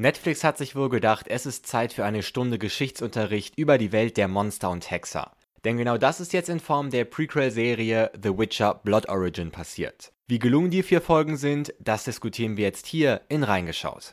Netflix hat sich wohl gedacht, es ist Zeit für eine Stunde Geschichtsunterricht über die Welt der Monster und Hexer. Denn genau das ist jetzt in Form der Prequel-Serie The Witcher Blood Origin passiert. Wie gelungen die vier Folgen sind, das diskutieren wir jetzt hier in Reingeschaut.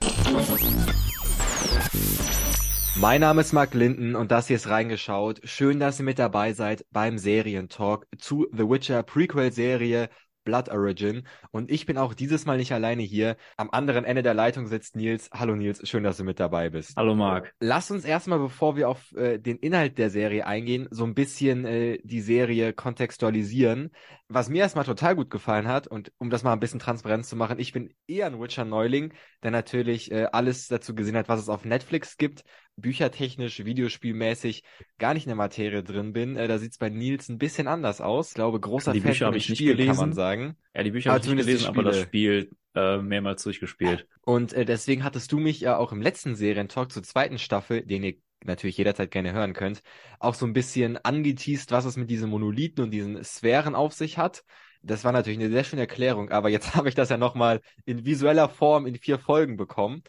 Mein Name ist Mark Linden und das hier ist Reingeschaut. Schön, dass ihr mit dabei seid beim Serientalk zu The Witcher Prequel-Serie Blood Origin. Und ich bin auch dieses Mal nicht alleine hier. Am anderen Ende der Leitung sitzt Nils. Hallo Nils, schön, dass du mit dabei bist. Hallo Marc. Lass uns erstmal, bevor wir auf äh, den Inhalt der Serie eingehen, so ein bisschen äh, die Serie kontextualisieren. Was mir erstmal total gut gefallen hat, und um das mal ein bisschen transparent zu machen, ich bin eher ein Witcher-Neuling, der natürlich äh, alles dazu gesehen hat, was es auf Netflix gibt büchertechnisch, videospielmäßig gar nicht in der Materie drin bin. Äh, da sieht's bei Nils ein bisschen anders aus. Ich glaube, großer die Fan Bücher von ich Spiel, nicht gelesen. kann man sagen. Ja, die Bücher habe ich nicht gelesen, aber das Spiel äh, mehrmals durchgespielt. Und äh, deswegen hattest du mich ja auch im letzten Serientalk zur zweiten Staffel, den ihr natürlich jederzeit gerne hören könnt, auch so ein bisschen angeteased, was es mit diesen Monolithen und diesen Sphären auf sich hat. Das war natürlich eine sehr schöne Erklärung, aber jetzt habe ich das ja nochmal in visueller Form in vier Folgen bekommen,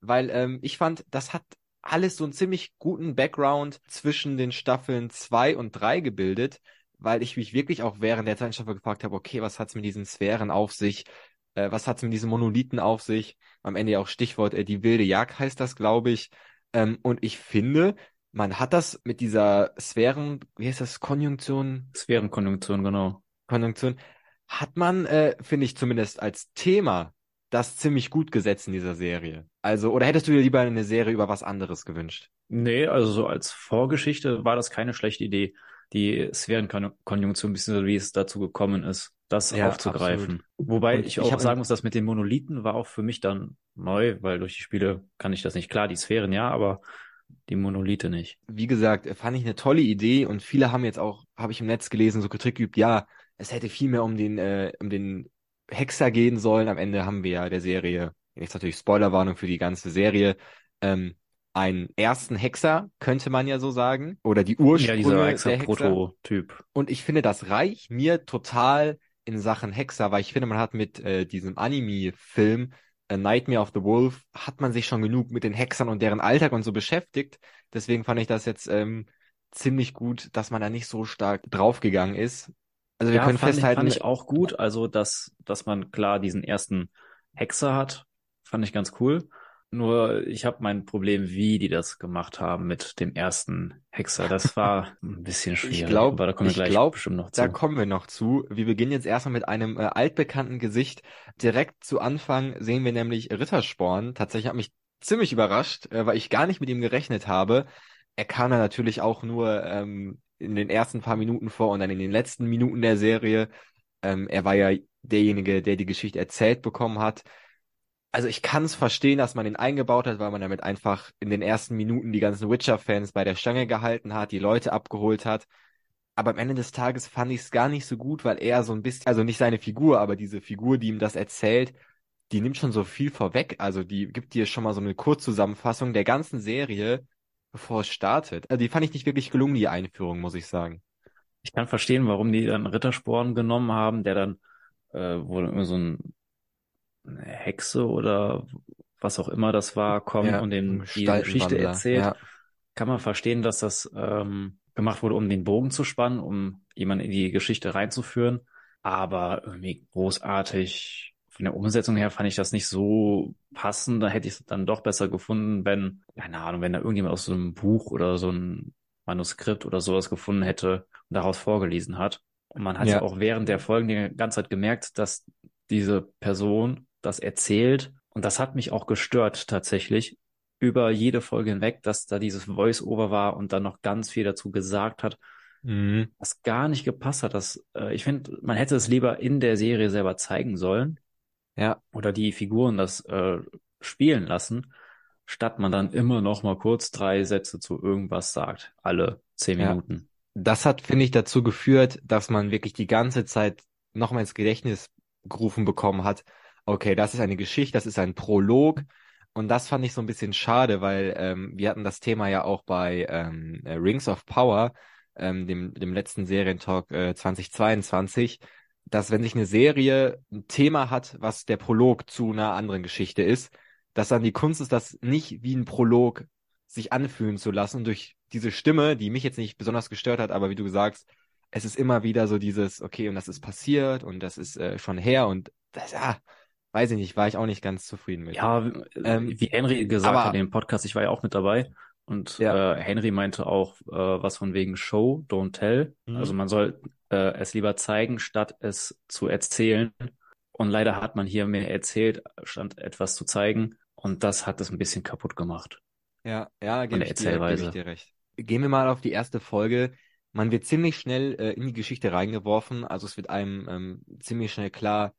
weil ähm, ich fand, das hat alles so einen ziemlich guten Background zwischen den Staffeln zwei und drei gebildet, weil ich mich wirklich auch während der zweiten Staffel gefragt habe, okay, was hat's mit diesen Sphären auf sich? Äh, was hat's mit diesen Monolithen auf sich? Am Ende ja auch Stichwort, äh, die wilde Jagd heißt das, glaube ich. Ähm, und ich finde, man hat das mit dieser Sphären, wie heißt das, Konjunktion? Sphärenkonjunktion, genau. Konjunktion, hat man, äh, finde ich zumindest als Thema das ziemlich gut gesetzt in dieser Serie. Also, oder hättest du dir lieber eine Serie über was anderes gewünscht? Nee, also so als Vorgeschichte war das keine schlechte Idee, die Sphärenkonjunktion, bisschen wie es dazu gekommen ist, das ja, aufzugreifen. Absolut. Wobei Und ich auch ich sagen muss, dass mit den Monolithen war auch für mich dann neu, weil durch die Spiele kann ich das nicht. Klar, die Sphären ja, aber die Monolithe nicht. Wie gesagt, fand ich eine tolle Idee und viele haben jetzt auch, habe ich im Netz gelesen, so Kritik geübt, ja, es hätte viel mehr um den, äh, um den Hexer gehen sollen. Am Ende haben wir ja der Serie, jetzt natürlich Spoilerwarnung für die ganze Serie, ähm, einen ersten Hexer, könnte man ja so sagen. Oder die Ursprünge ja, dieser Hexer der Hexer. Prototyp. Und ich finde, das reicht mir total in Sachen Hexer, weil ich finde, man hat mit äh, diesem Anime-Film A Nightmare of the Wolf hat man sich schon genug mit den Hexern und deren Alltag und so beschäftigt. Deswegen fand ich das jetzt ähm, ziemlich gut, dass man da nicht so stark draufgegangen ist. Also wir ja, können fand festhalten. Ich, fand ich auch gut, also dass, dass man klar diesen ersten Hexer hat, fand ich ganz cool. Nur ich habe mein Problem, wie die das gemacht haben mit dem ersten Hexer. Das war ein bisschen schwierig. Ich glaube, da kommen wir gleich glaub, bestimmt noch zu. Da kommen wir noch zu. Wir beginnen jetzt erstmal mit einem äh, altbekannten Gesicht. Direkt zu Anfang sehen wir nämlich Rittersporn. Tatsächlich hat mich ziemlich überrascht, äh, weil ich gar nicht mit ihm gerechnet habe. Er kam da natürlich auch nur ähm, in den ersten paar Minuten vor und dann in den letzten Minuten der Serie. Ähm, er war ja derjenige, der die Geschichte erzählt bekommen hat. Also ich kann es verstehen, dass man ihn eingebaut hat, weil man damit einfach in den ersten Minuten die ganzen Witcher-Fans bei der Stange gehalten hat, die Leute abgeholt hat. Aber am Ende des Tages fand ich es gar nicht so gut, weil er so ein bisschen, also nicht seine Figur, aber diese Figur, die ihm das erzählt, die nimmt schon so viel vorweg. Also die gibt dir schon mal so eine Kurzzusammenfassung der ganzen Serie bevor es startet. Also die fand ich nicht wirklich gelungen, die Einführung, muss ich sagen. Ich kann verstehen, warum die dann Rittersporn genommen haben, der dann äh, wo dann so ein Hexe oder was auch immer das war, kommt ja, und den die Geschichte erzählt. Ja. Kann man verstehen, dass das ähm, gemacht wurde, um den Bogen zu spannen, um jemanden in die Geschichte reinzuführen. Aber irgendwie großartig von der Umsetzung her fand ich das nicht so passend. Da hätte ich es dann doch besser gefunden, wenn, keine Ahnung, wenn da irgendjemand aus so einem Buch oder so ein Manuskript oder sowas gefunden hätte und daraus vorgelesen hat. Und man hat ja auch während der Folgen die ganze Zeit gemerkt, dass diese Person das erzählt. Und das hat mich auch gestört tatsächlich über jede Folge hinweg, dass da dieses Voice-Over war und dann noch ganz viel dazu gesagt hat, mhm. was gar nicht gepasst hat. Das, äh, ich finde, man hätte es lieber in der Serie selber zeigen sollen ja. Oder die Figuren das äh, spielen lassen, statt man dann immer noch mal kurz drei Sätze zu irgendwas sagt, alle zehn ja. Minuten. Das hat, finde ich, dazu geführt, dass man wirklich die ganze Zeit noch mal ins Gedächtnis gerufen bekommen hat, okay, das ist eine Geschichte, das ist ein Prolog. Und das fand ich so ein bisschen schade, weil ähm, wir hatten das Thema ja auch bei ähm, Rings of Power, ähm, dem, dem letzten Serientalk äh, 2022, dass wenn sich eine Serie ein Thema hat, was der Prolog zu einer anderen Geschichte ist, dass dann die Kunst ist, das nicht wie ein Prolog sich anfühlen zu lassen und durch diese Stimme, die mich jetzt nicht besonders gestört hat, aber wie du sagst, es ist immer wieder so dieses, okay, und das ist passiert und das ist äh, schon her und das, ja, weiß ich nicht, war ich auch nicht ganz zufrieden mit. Ja, ähm, wie Henry gesagt aber, hat in dem Podcast, ich war ja auch mit dabei und ja. äh, Henry meinte auch äh, was von wegen Show, don't tell. Mhm. Also man soll äh, es lieber zeigen, statt es zu erzählen. Und leider hat man hier mehr erzählt, statt etwas zu zeigen. Und das hat es ein bisschen kaputt gemacht. Ja, ja, gebe ich, dir, geb ich dir recht. Gehen wir mal auf die erste Folge. Man wird ziemlich schnell äh, in die Geschichte reingeworfen. Also es wird einem ähm, ziemlich schnell klar,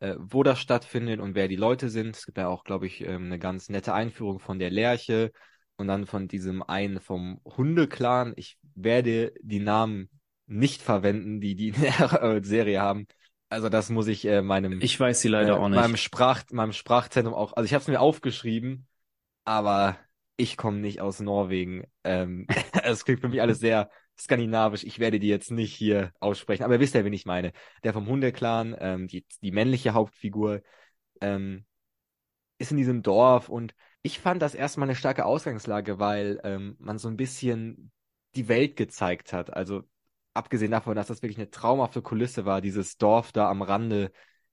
äh, wo das stattfindet und wer die Leute sind. Es gibt ja auch, glaube ich, ähm, eine ganz nette Einführung von der Lerche und dann von diesem einen vom Hundeclan. Ich werde die Namen nicht verwenden, die die in der Serie haben. Also das muss ich äh, meinem ich weiß sie leider äh, auch nicht meinem Sprach meinem Sprachzentrum auch. Also ich habe es mir aufgeschrieben, aber ich komme nicht aus Norwegen. Ähm, es klingt für mich alles sehr skandinavisch. Ich werde die jetzt nicht hier aussprechen, aber ihr wisst ja, wen ich meine. Der vom Hundeclan, ähm, die, die männliche Hauptfigur, ähm, ist in diesem Dorf und ich fand das erstmal eine starke Ausgangslage, weil ähm, man so ein bisschen die Welt gezeigt hat. Also abgesehen davon, dass das wirklich eine traumhafte Kulisse war, dieses Dorf da am Rande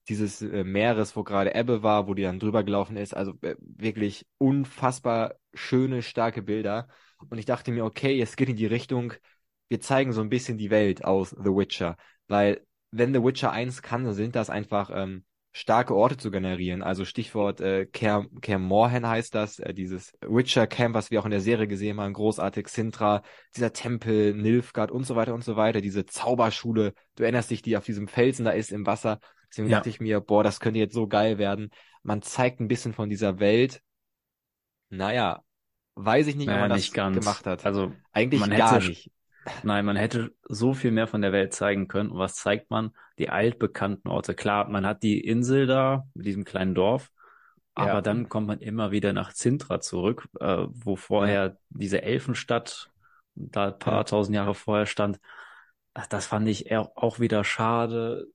dieses äh, Meeres, wo gerade Ebbe war, wo die dann drüber gelaufen ist. Also äh, wirklich unfassbar schöne, starke Bilder. Und ich dachte mir, okay, es geht in die Richtung, wir zeigen so ein bisschen die Welt aus The Witcher. Weil wenn The Witcher 1 kann, dann sind das einfach ähm, starke Orte zu generieren. Also Stichwort äh, Ker, Ker Morhen heißt das, äh, dieses Witcher Camp, was wir auch in der Serie gesehen haben, großartig, Sintra, dieser Tempel, Nilfgaard und so weiter und so weiter, diese Zauberschule, du erinnerst dich, die auf diesem Felsen da ist im Wasser. Deswegen ja. dachte ich mir, boah, das könnte jetzt so geil werden. Man zeigt ein bisschen von dieser Welt. Naja, weiß ich nicht, naja, ob man das gemacht hat. Also eigentlich man gar hätte, nicht. Nein, man hätte so viel mehr von der Welt zeigen können. Und was zeigt man? Die altbekannten Orte. Klar, man hat die Insel da mit diesem kleinen Dorf, aber ja. dann kommt man immer wieder nach Zintra zurück, äh, wo vorher ja. diese Elfenstadt da ein paar ja. tausend Jahre vorher stand. Das fand ich auch wieder schade.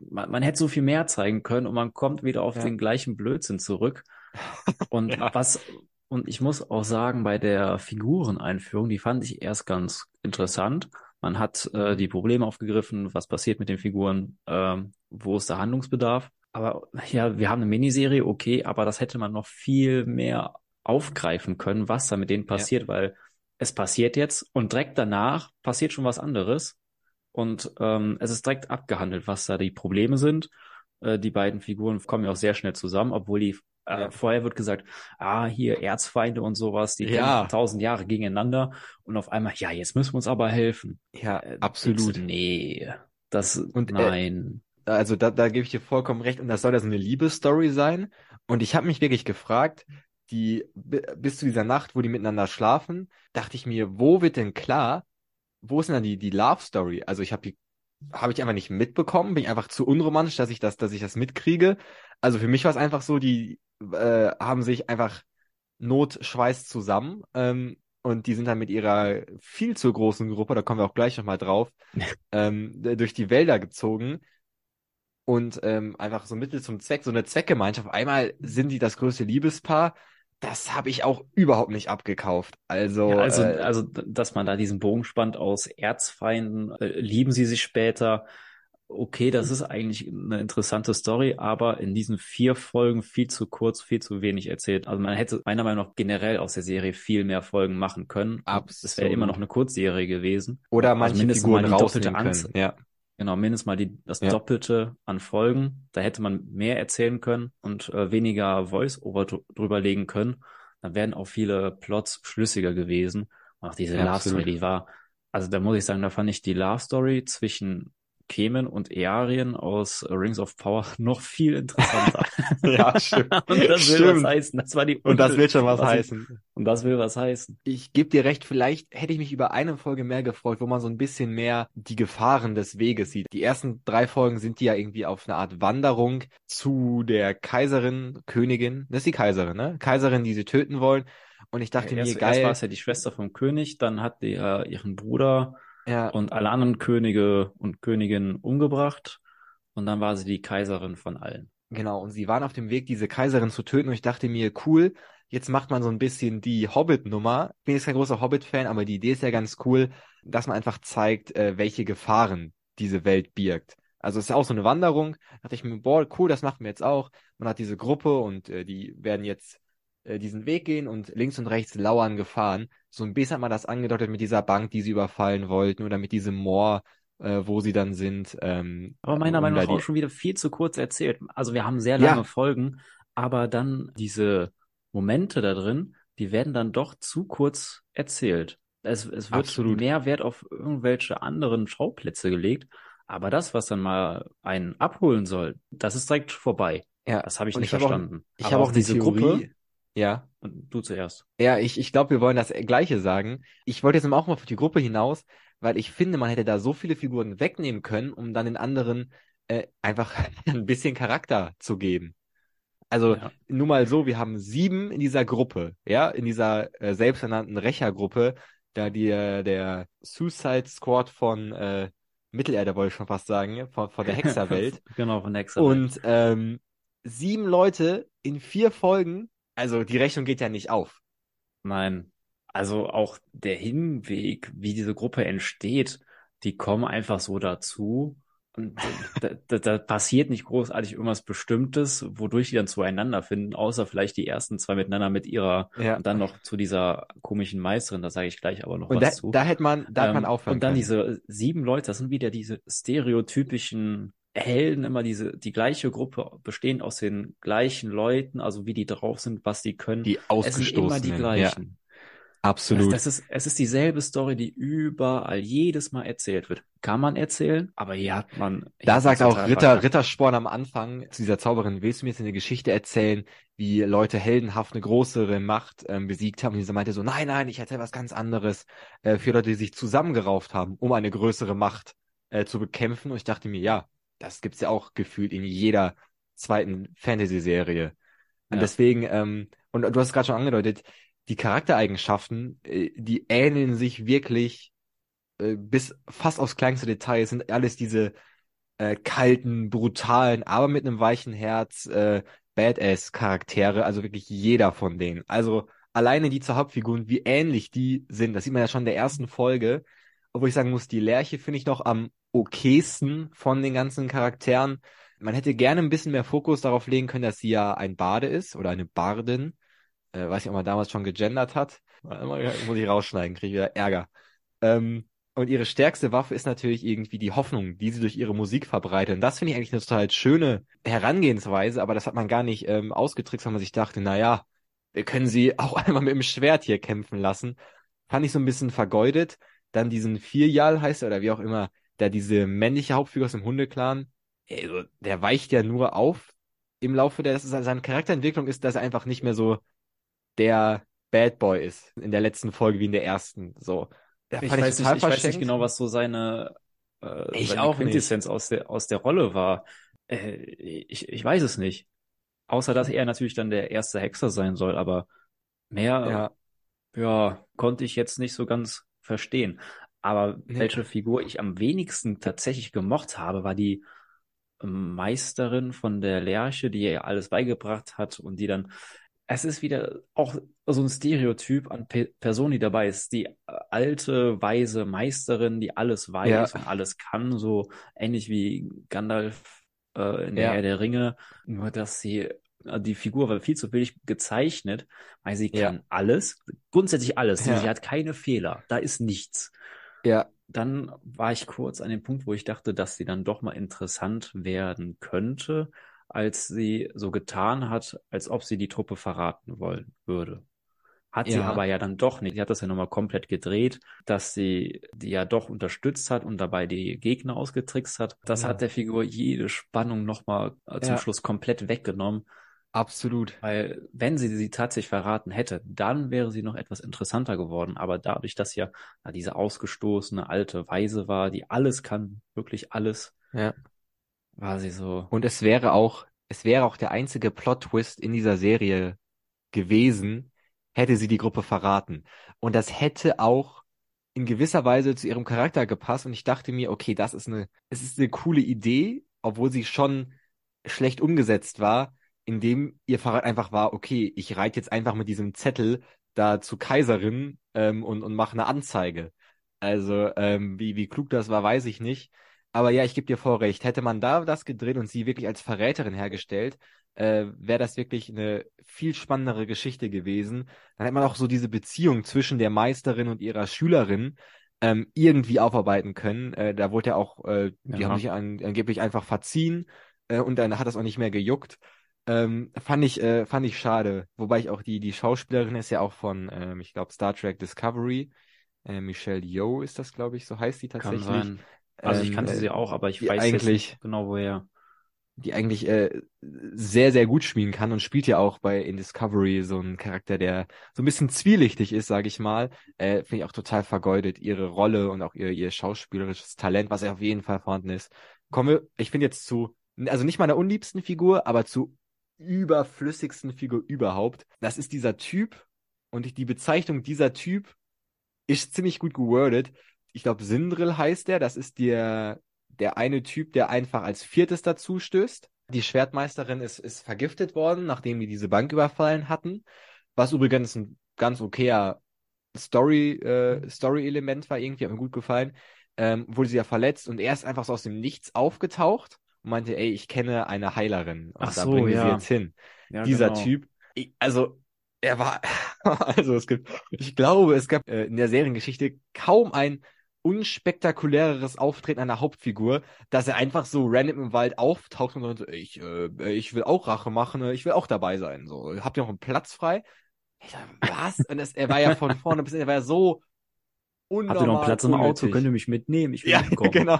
Man, man hätte so viel mehr zeigen können und man kommt wieder auf den gleichen Blödsinn zurück. Und was, und ich muss auch sagen, bei der Figureneinführung, die fand ich erst ganz interessant. Man hat äh, die Probleme aufgegriffen, was passiert mit den Figuren, äh, wo ist der Handlungsbedarf. Aber ja, wir haben eine Miniserie, okay, aber das hätte man noch viel mehr aufgreifen können, was da mit denen passiert, ja. weil es passiert jetzt und direkt danach passiert schon was anderes. Und ähm, es ist direkt abgehandelt, was da die Probleme sind. Äh, die beiden Figuren kommen ja auch sehr schnell zusammen, obwohl die äh, ja. Vorher wird gesagt, ah, hier Erzfeinde und sowas, die ja. tausend Jahre gegeneinander und auf einmal, ja, jetzt müssen wir uns aber helfen. Ja, äh, absolut. Nee, das, und, äh, nein. Äh, also da, da gebe ich dir vollkommen recht und das soll ja so eine Liebesstory sein. Und ich habe mich wirklich gefragt, die bis zu dieser Nacht, wo die miteinander schlafen, dachte ich mir, wo wird denn klar, wo ist denn dann die, die Love Story? Also ich habe die habe ich einfach nicht mitbekommen, bin ich einfach zu unromantisch, dass ich das, dass ich das mitkriege. Also für mich war es einfach so, die äh, haben sich einfach notschweißt zusammen ähm, und die sind dann mit ihrer viel zu großen Gruppe, da kommen wir auch gleich nochmal drauf, ähm, durch die Wälder gezogen und ähm, einfach so Mittel zum Zweck, so eine Zweckgemeinschaft. Einmal sind die das größte Liebespaar. Das habe ich auch überhaupt nicht abgekauft. Also, ja, also, äh, also, dass man da diesen Bogen spannt aus Erzfeinden, äh, lieben sie sich später, okay, das ist eigentlich eine interessante Story, aber in diesen vier Folgen viel zu kurz, viel zu wenig erzählt. Also man hätte meiner Meinung nach generell aus der Serie viel mehr Folgen machen können. Absolut. Es wäre immer noch eine Kurzserie gewesen. Oder manche also mindestens Figuren mal die doppelte Angst. Ja. Genau, mindestens mal die, das ja. Doppelte an Folgen. Da hätte man mehr erzählen können und äh, weniger Voice-Over drüber legen können. Dann wären auch viele Plots schlüssiger gewesen. Auch diese ja, Love Story, die war, also da muss ich sagen, da fand ich die Love Story zwischen Kemen und Earien aus Rings of Power noch viel interessanter. ja, stimmt. und das stimmt. will was heißen. Das war die und das will schon was, was heißen. Ich, und das will was heißen. Ich gebe dir recht, vielleicht hätte ich mich über eine Folge mehr gefreut, wo man so ein bisschen mehr die Gefahren des Weges sieht. Die ersten drei Folgen sind die ja irgendwie auf eine Art Wanderung zu der Kaiserin, Königin. Das ist die Kaiserin, ne? Kaiserin, die sie töten wollen. Und ich dachte ja, erst, mir, geil. Erst war es ja die Schwester vom König, dann hat die äh, ihren Bruder ja. und alle anderen Könige und Königinnen umgebracht und dann war sie die Kaiserin von allen. Genau, und sie waren auf dem Weg, diese Kaiserin zu töten und ich dachte mir, cool, jetzt macht man so ein bisschen die Hobbit-Nummer. Ich bin jetzt kein großer Hobbit-Fan, aber die Idee ist ja ganz cool, dass man einfach zeigt, äh, welche Gefahren diese Welt birgt. Also es ist ja auch so eine Wanderung. Da dachte ich mir, boah, cool, das machen wir jetzt auch. Man hat diese Gruppe und äh, die werden jetzt äh, diesen Weg gehen und links und rechts lauern Gefahren. So ein bisschen hat man das angedeutet mit dieser Bank, die sie überfallen wollten oder mit diesem Moor, äh, wo sie dann sind. Ähm, aber meiner Meinung nach auch schon wieder viel zu kurz erzählt. Also wir haben sehr lange ja. Folgen, aber dann diese Momente da drin, die werden dann doch zu kurz erzählt. Es, es wird Absolut. mehr Wert auf irgendwelche anderen Schauplätze gelegt, aber das, was dann mal einen abholen soll, das ist direkt vorbei. Ja, das habe ich nicht ich verstanden. Hab auch, ich habe auch diese Theorie, Gruppe. Ja. Und du zuerst. Ja, ich, ich glaube, wir wollen das Gleiche sagen. Ich wollte jetzt auch mal auf die Gruppe hinaus, weil ich finde, man hätte da so viele Figuren wegnehmen können, um dann den anderen äh, einfach ein bisschen Charakter zu geben. Also ja. nur mal so, wir haben sieben in dieser Gruppe, ja, in dieser äh, selbsternannten Rächergruppe, da die, äh, der Suicide Squad von äh, Mittelerde, wollte ich schon fast sagen, von, von der Hexerwelt. genau, von der Hexerwelt. Und ähm, sieben Leute in vier Folgen, also die Rechnung geht ja nicht auf. Nein, also auch der Hinweg, wie diese Gruppe entsteht, die kommen einfach so dazu und da, da, da passiert nicht großartig irgendwas Bestimmtes, wodurch die dann zueinander finden, außer vielleicht die ersten zwei miteinander mit ihrer ja. und dann noch zu dieser komischen Meisterin, da sage ich gleich aber noch und was da, zu. Da hätte man, da ähm, hat man aufhören Und dann können. diese sieben Leute, das sind wieder diese stereotypischen Helden, immer diese, die gleiche Gruppe, bestehend aus den gleichen Leuten, also wie die drauf sind, was die können. Die ausgestoßen. Es sind immer die gleichen. Ja. Absolut. Das, das, ist, es ist dieselbe Story, die überall jedes Mal erzählt wird. Kann man erzählen, aber hier hat man. Hier da sagt auch Ritter, Rittersporn am Anfang zu dieser Zauberin, willst du mir jetzt eine Geschichte erzählen, wie Leute heldenhaft eine größere Macht ähm, besiegt haben? Und sie meinte so, nein, nein, ich erzähle was ganz anderes. Äh, für Leute, die sich zusammengerauft haben, um eine größere Macht äh, zu bekämpfen. Und ich dachte mir, ja, das gibt's ja auch gefühlt in jeder zweiten Fantasy-Serie. Und ja. deswegen, ähm, und du hast es gerade schon angedeutet, die Charaktereigenschaften, äh, die ähneln sich wirklich äh, bis fast aufs kleinste Detail. Es sind alles diese äh, kalten, brutalen, aber mit einem weichen Herz äh, Badass-Charaktere, also wirklich jeder von denen. Also alleine die zur Hauptfiguren, wie ähnlich die sind, das sieht man ja schon in der ersten Folge. Obwohl ich sagen muss, die Lerche finde ich noch am okaysten von den ganzen Charakteren. Man hätte gerne ein bisschen mehr Fokus darauf legen können, dass sie ja ein Bade ist oder eine Bardin äh, weiß ich, ob man damals schon gegendert hat. Muss ich rausschneiden, kriege ich wieder Ärger. Ähm, und ihre stärkste Waffe ist natürlich irgendwie die Hoffnung, die sie durch ihre Musik verbreitet. Und das finde ich eigentlich eine total schöne Herangehensweise, aber das hat man gar nicht ähm, ausgetrickst, weil man sich dachte, na ja, wir können sie auch einmal mit dem Schwert hier kämpfen lassen. Fand ich so ein bisschen vergeudet. Dann diesen Vierjal heißt er, oder wie auch immer, der diese männliche Hauptfigur aus dem Hundeclan, also, der weicht ja nur auf im Laufe der, das ist, seine Charakterentwicklung ist, dass er einfach nicht mehr so der Bad Boy ist in der letzten Folge wie in der ersten. So. Der ich, weiß nicht, ich weiß nicht genau, was so seine, äh, ich seine auch Quintessenz nicht. aus der, aus der Rolle war. Äh, ich, ich weiß es nicht. Außer, dass er natürlich dann der erste Hexer sein soll, aber mehr, ja, ja konnte ich jetzt nicht so ganz verstehen. Aber nee. welche Figur ich am wenigsten tatsächlich gemocht habe, war die Meisterin von der Lerche, die ihr alles beigebracht hat und die dann es ist wieder auch so ein Stereotyp an Pe Person, die dabei ist. Die äh, alte, weise Meisterin, die alles weiß ja. und alles kann, so ähnlich wie Gandalf äh, in der ja. Herr der Ringe. Nur, dass sie, äh, die Figur war viel zu billig gezeichnet, weil sie kann ja. alles, grundsätzlich alles. Sie, sie hat keine Fehler. Da ist nichts. Ja. Dann war ich kurz an dem Punkt, wo ich dachte, dass sie dann doch mal interessant werden könnte als sie so getan hat, als ob sie die Truppe verraten wollen würde. Hat ja. sie aber ja dann doch nicht. Sie hat das ja nochmal komplett gedreht, dass sie die ja doch unterstützt hat und dabei die Gegner ausgetrickst hat. Das ja. hat der Figur jede Spannung nochmal äh, zum ja. Schluss komplett weggenommen. Absolut. Weil wenn sie sie tatsächlich verraten hätte, dann wäre sie noch etwas interessanter geworden. Aber dadurch, dass ja na, diese ausgestoßene alte Weise war, die alles kann, wirklich alles, ja war sie so. Und es wäre auch, es wäre auch der einzige Plot-Twist in dieser Serie gewesen, hätte sie die Gruppe verraten. Und das hätte auch in gewisser Weise zu ihrem Charakter gepasst. Und ich dachte mir, okay, das ist eine, es ist eine coole Idee, obwohl sie schon schlecht umgesetzt war, indem ihr Verrat einfach war, okay, ich reite jetzt einfach mit diesem Zettel da zu Kaiserin ähm, und, und mache eine Anzeige. Also, ähm, wie, wie klug das war, weiß ich nicht. Aber ja, ich gebe dir voll recht. Hätte man da das gedreht und sie wirklich als Verräterin hergestellt, äh, wäre das wirklich eine viel spannendere Geschichte gewesen. Dann hätte man auch so diese Beziehung zwischen der Meisterin und ihrer Schülerin ähm, irgendwie aufarbeiten können. Äh, da wurde ja auch, äh, die ja. haben sich an, angeblich einfach verziehen äh, und dann hat das auch nicht mehr gejuckt. Ähm, fand ich, äh, fand ich schade. Wobei ich auch die, die Schauspielerin ist ja auch von, ähm, ich glaube, Star Trek Discovery. Äh, Michelle Yeoh ist das, glaube ich, so heißt die tatsächlich. Kann sein. Also ich kannte ähm, sie auch, aber ich weiß eigentlich, nicht genau woher die eigentlich äh, sehr, sehr gut spielen kann und spielt ja auch bei in Discovery so einen Charakter, der so ein bisschen zwielichtig ist, sage ich mal. Äh, Finde ich auch total vergeudet, ihre Rolle und auch ihr, ihr schauspielerisches Talent, was ja auf jeden Fall vorhanden ist. Kommen wir, ich finde jetzt zu, also nicht meiner unliebsten Figur, aber zu überflüssigsten Figur überhaupt. Das ist dieser Typ und die Bezeichnung dieser Typ ist ziemlich gut gewordet. Ich glaube, Sindril heißt der, das ist der der eine Typ, der einfach als viertes dazu stößt. Die Schwertmeisterin ist, ist vergiftet worden, nachdem die diese Bank überfallen hatten. Was übrigens ein ganz okayer Story, äh, Story-Element war, irgendwie hat mir gut gefallen. Ähm, wurde sie ja verletzt und er ist einfach so aus dem Nichts aufgetaucht und meinte, ey, ich kenne eine Heilerin. Und Ach da so, bringen ja. sie jetzt hin. Ja, Dieser genau. Typ, ich, also er war, also es gibt, ich glaube, es gab äh, in der Seriengeschichte kaum ein unspektakuläreres Auftreten einer Hauptfigur, dass er einfach so random im Wald auftaucht und sagt, ich, äh, ich will auch Rache machen, ich will auch dabei sein. So, habt ihr noch einen Platz frei? Ich dachte, was? und das, er war ja von vorne bis er war ja so. Habt ihr noch einen Platz im Auto? Könnt ihr mich mitnehmen? Ich will ja, mitkommen. genau.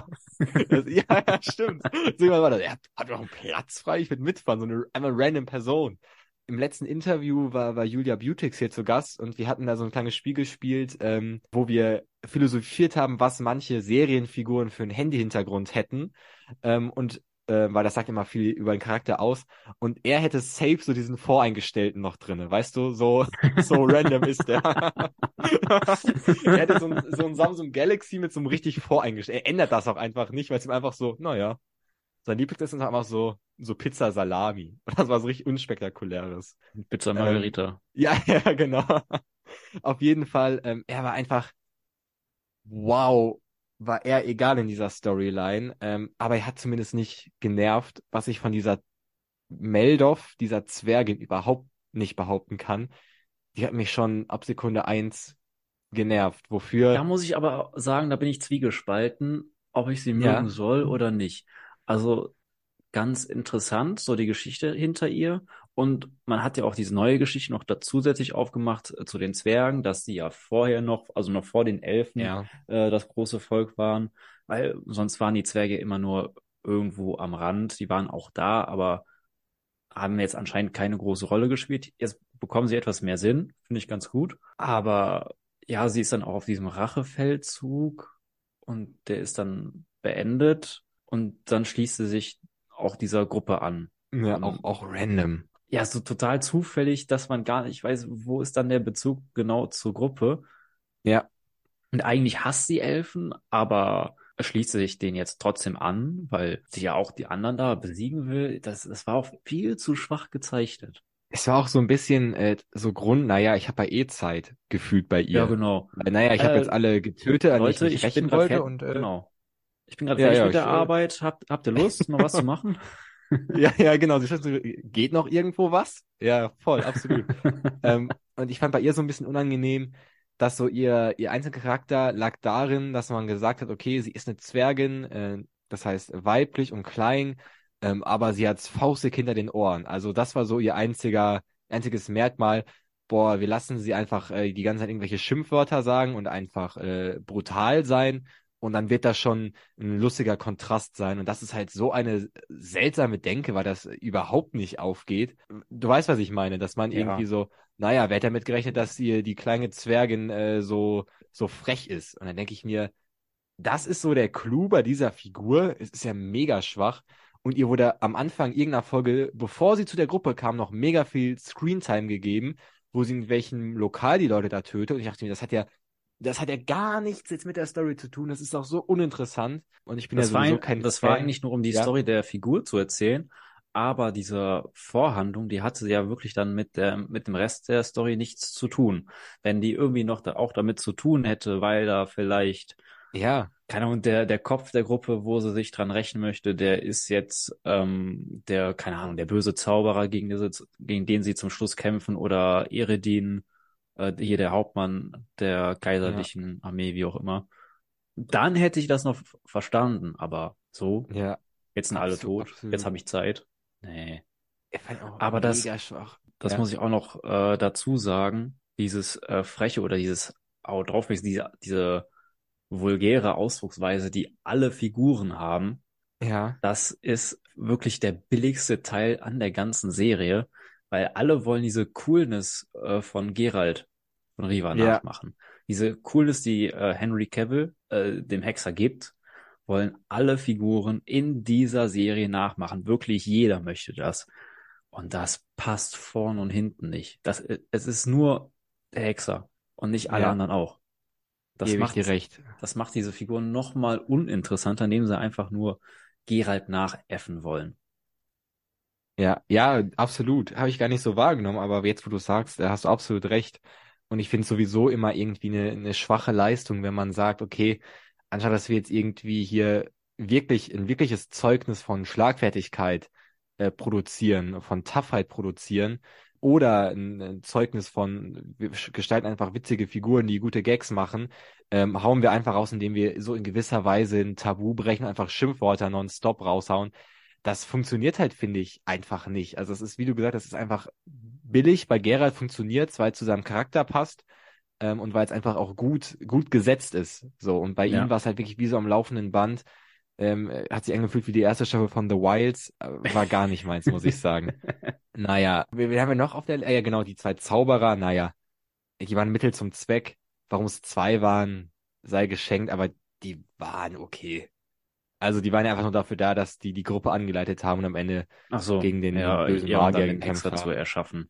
Das, ja, ja, stimmt. So war das. Er hat, habt ihr noch einen Platz frei? Ich will mitfahren. So eine einmal random Person im letzten Interview war, war Julia Butix hier zu Gast und wir hatten da so ein kleines Spiel gespielt, ähm, wo wir philosophiert haben, was manche Serienfiguren für einen Handy-Hintergrund hätten. Ähm, und äh, weil das sagt immer viel über den Charakter aus. Und er hätte safe so diesen Voreingestellten noch drinne, weißt du, so, so random ist der. er hätte so ein, so ein Samsung Galaxy mit so einem richtig Voreingestellten. Er ändert das auch einfach nicht, weil es ihm einfach so, naja, sein Lieblingsessen ist einfach so, so Pizza Salami. Das war so richtig unspektakuläres. Pizza Margarita. Ähm, ja, ja, genau. Auf jeden Fall, ähm, er war einfach, wow, war er egal in dieser Storyline. Ähm, aber er hat zumindest nicht genervt, was ich von dieser Meldorf, dieser Zwergin überhaupt nicht behaupten kann. Die hat mich schon ab Sekunde eins genervt. Wofür? Da muss ich aber sagen, da bin ich zwiegespalten, ob ich sie mögen ja. soll oder nicht. Also ganz interessant, so die Geschichte hinter ihr. Und man hat ja auch diese neue Geschichte noch da zusätzlich aufgemacht äh, zu den Zwergen, dass die ja vorher noch, also noch vor den Elfen, ja. äh, das große Volk waren, weil sonst waren die Zwerge immer nur irgendwo am Rand. Die waren auch da, aber haben jetzt anscheinend keine große Rolle gespielt. Jetzt bekommen sie etwas mehr Sinn, finde ich ganz gut. Aber ja, sie ist dann auch auf diesem Rachefeldzug und der ist dann beendet und dann schließt sie sich auch dieser Gruppe an. Ja, auch, auch random. Ja, so total zufällig, dass man gar nicht weiß, wo ist dann der Bezug genau zur Gruppe. Ja. Und eigentlich hasst sie Elfen, aber schließt sich den jetzt trotzdem an, weil sie ja auch die anderen da besiegen will. Das, das war auch viel zu schwach gezeichnet. Es war auch so ein bisschen äh, so Grund, naja, ich habe ja eh Zeit gefühlt bei ihr. Ja, genau. Weil, naja, ich äh, habe jetzt alle getötet, an Leute, die ich, ich rächen wollte. Und, äh, genau. Ich bin gerade ja, fertig ja, mit der ich, Arbeit. Habt, habt ihr Lust, noch was zu machen? ja, ja, genau. geht noch irgendwo was? Ja, voll, absolut. ähm, und ich fand bei ihr so ein bisschen unangenehm, dass so ihr, ihr Einzelcharakter lag darin, dass man gesagt hat, okay, sie ist eine Zwergin, äh, das heißt weiblich und klein, ähm, aber sie hat faustig hinter den Ohren. Also das war so ihr einziger, einziges Merkmal. Boah, wir lassen sie einfach äh, die ganze Zeit irgendwelche Schimpfwörter sagen und einfach äh, brutal sein und dann wird das schon ein lustiger Kontrast sein. Und das ist halt so eine seltsame Denke, weil das überhaupt nicht aufgeht. Du weißt, was ich meine, dass man ja. irgendwie so, naja, wer hätte damit gerechnet, dass hier die kleine Zwergin äh, so, so frech ist? Und dann denke ich mir, das ist so der Clou bei dieser Figur. Es ist ja mega schwach. Und ihr wurde am Anfang irgendeiner Folge, bevor sie zu der Gruppe kam, noch mega viel Screentime gegeben, wo sie in welchem Lokal die Leute da tötet. Und ich dachte mir, das hat ja das hat ja gar nichts jetzt mit der Story zu tun. Das ist auch so uninteressant. Und ich bin das ja sowieso war kein Das Fan. war eigentlich nur, um die ja. Story der Figur zu erzählen. aber diese Vorhandlung, die hatte ja wirklich dann mit der, mit dem Rest der Story nichts zu tun. Wenn die irgendwie noch da, auch damit zu tun hätte, weil da vielleicht, ja, keine Ahnung, der, der Kopf der Gruppe, wo sie sich dran rächen möchte, der ist jetzt, ähm, der, keine Ahnung, der böse Zauberer, gegen, diese, gegen den sie zum Schluss kämpfen oder Eredin, äh, hier der Hauptmann der kaiserlichen ja. Armee, wie auch immer. Dann hätte ich das noch verstanden, aber so. Ja. Jetzt sind absolut, alle tot. Absolut. Jetzt habe ich Zeit. Nee. Aber das, schwach. das ja. muss ich auch noch äh, dazu sagen, dieses äh, freche oder dieses auch drauf diese, diese vulgäre Ausdrucksweise, die alle Figuren haben, ja. das ist wirklich der billigste Teil an der ganzen Serie, weil alle wollen diese Coolness äh, von Gerald von Riva ja. nachmachen. Diese Coolness, die äh, Henry Cavill äh, dem Hexer gibt, wollen alle Figuren in dieser Serie nachmachen. Wirklich jeder möchte das. Und das passt vorn und hinten nicht. Das, es ist nur der Hexer und nicht alle ja. anderen auch. Das macht, dir recht. das macht diese Figuren nochmal uninteressanter, indem sie einfach nur Geralt nachäffen wollen. Ja, ja, absolut. Habe ich gar nicht so wahrgenommen, aber jetzt, wo du sagst, da hast du absolut recht. Und ich finde sowieso immer irgendwie eine, eine schwache Leistung, wenn man sagt, okay, anstatt dass wir jetzt irgendwie hier wirklich ein wirkliches Zeugnis von Schlagfertigkeit äh, produzieren, von Toughheit produzieren oder ein, ein, Zeugnis von wir gestalten einfach witzige Figuren, die gute Gags machen, ähm, hauen wir einfach raus, indem wir so in gewisser Weise ein Tabu brechen, einfach Schimpfwörter nonstop raushauen. Das funktioniert halt, finde ich, einfach nicht. Also es ist, wie du gesagt hast, es ist einfach billig. Bei Geralt funktioniert, weil es zu seinem Charakter passt ähm, und weil es einfach auch gut, gut gesetzt ist. So, und bei ja. ihm war es halt wirklich wie so am laufenden Band. Ähm, hat sich angefühlt wie die erste Staffel von The Wilds. Äh, war gar nicht meins, muss ich sagen. naja, wir, wir haben ja noch auf der, äh, ja genau, die zwei Zauberer, naja, die waren Mittel zum Zweck. Warum es zwei waren, sei geschenkt, aber die waren okay. Also die waren ja einfach nur dafür da, dass die die Gruppe angeleitet haben und am Ende so, gegen den ja, bösen ja, Magier gekämpft haben. zu erschaffen.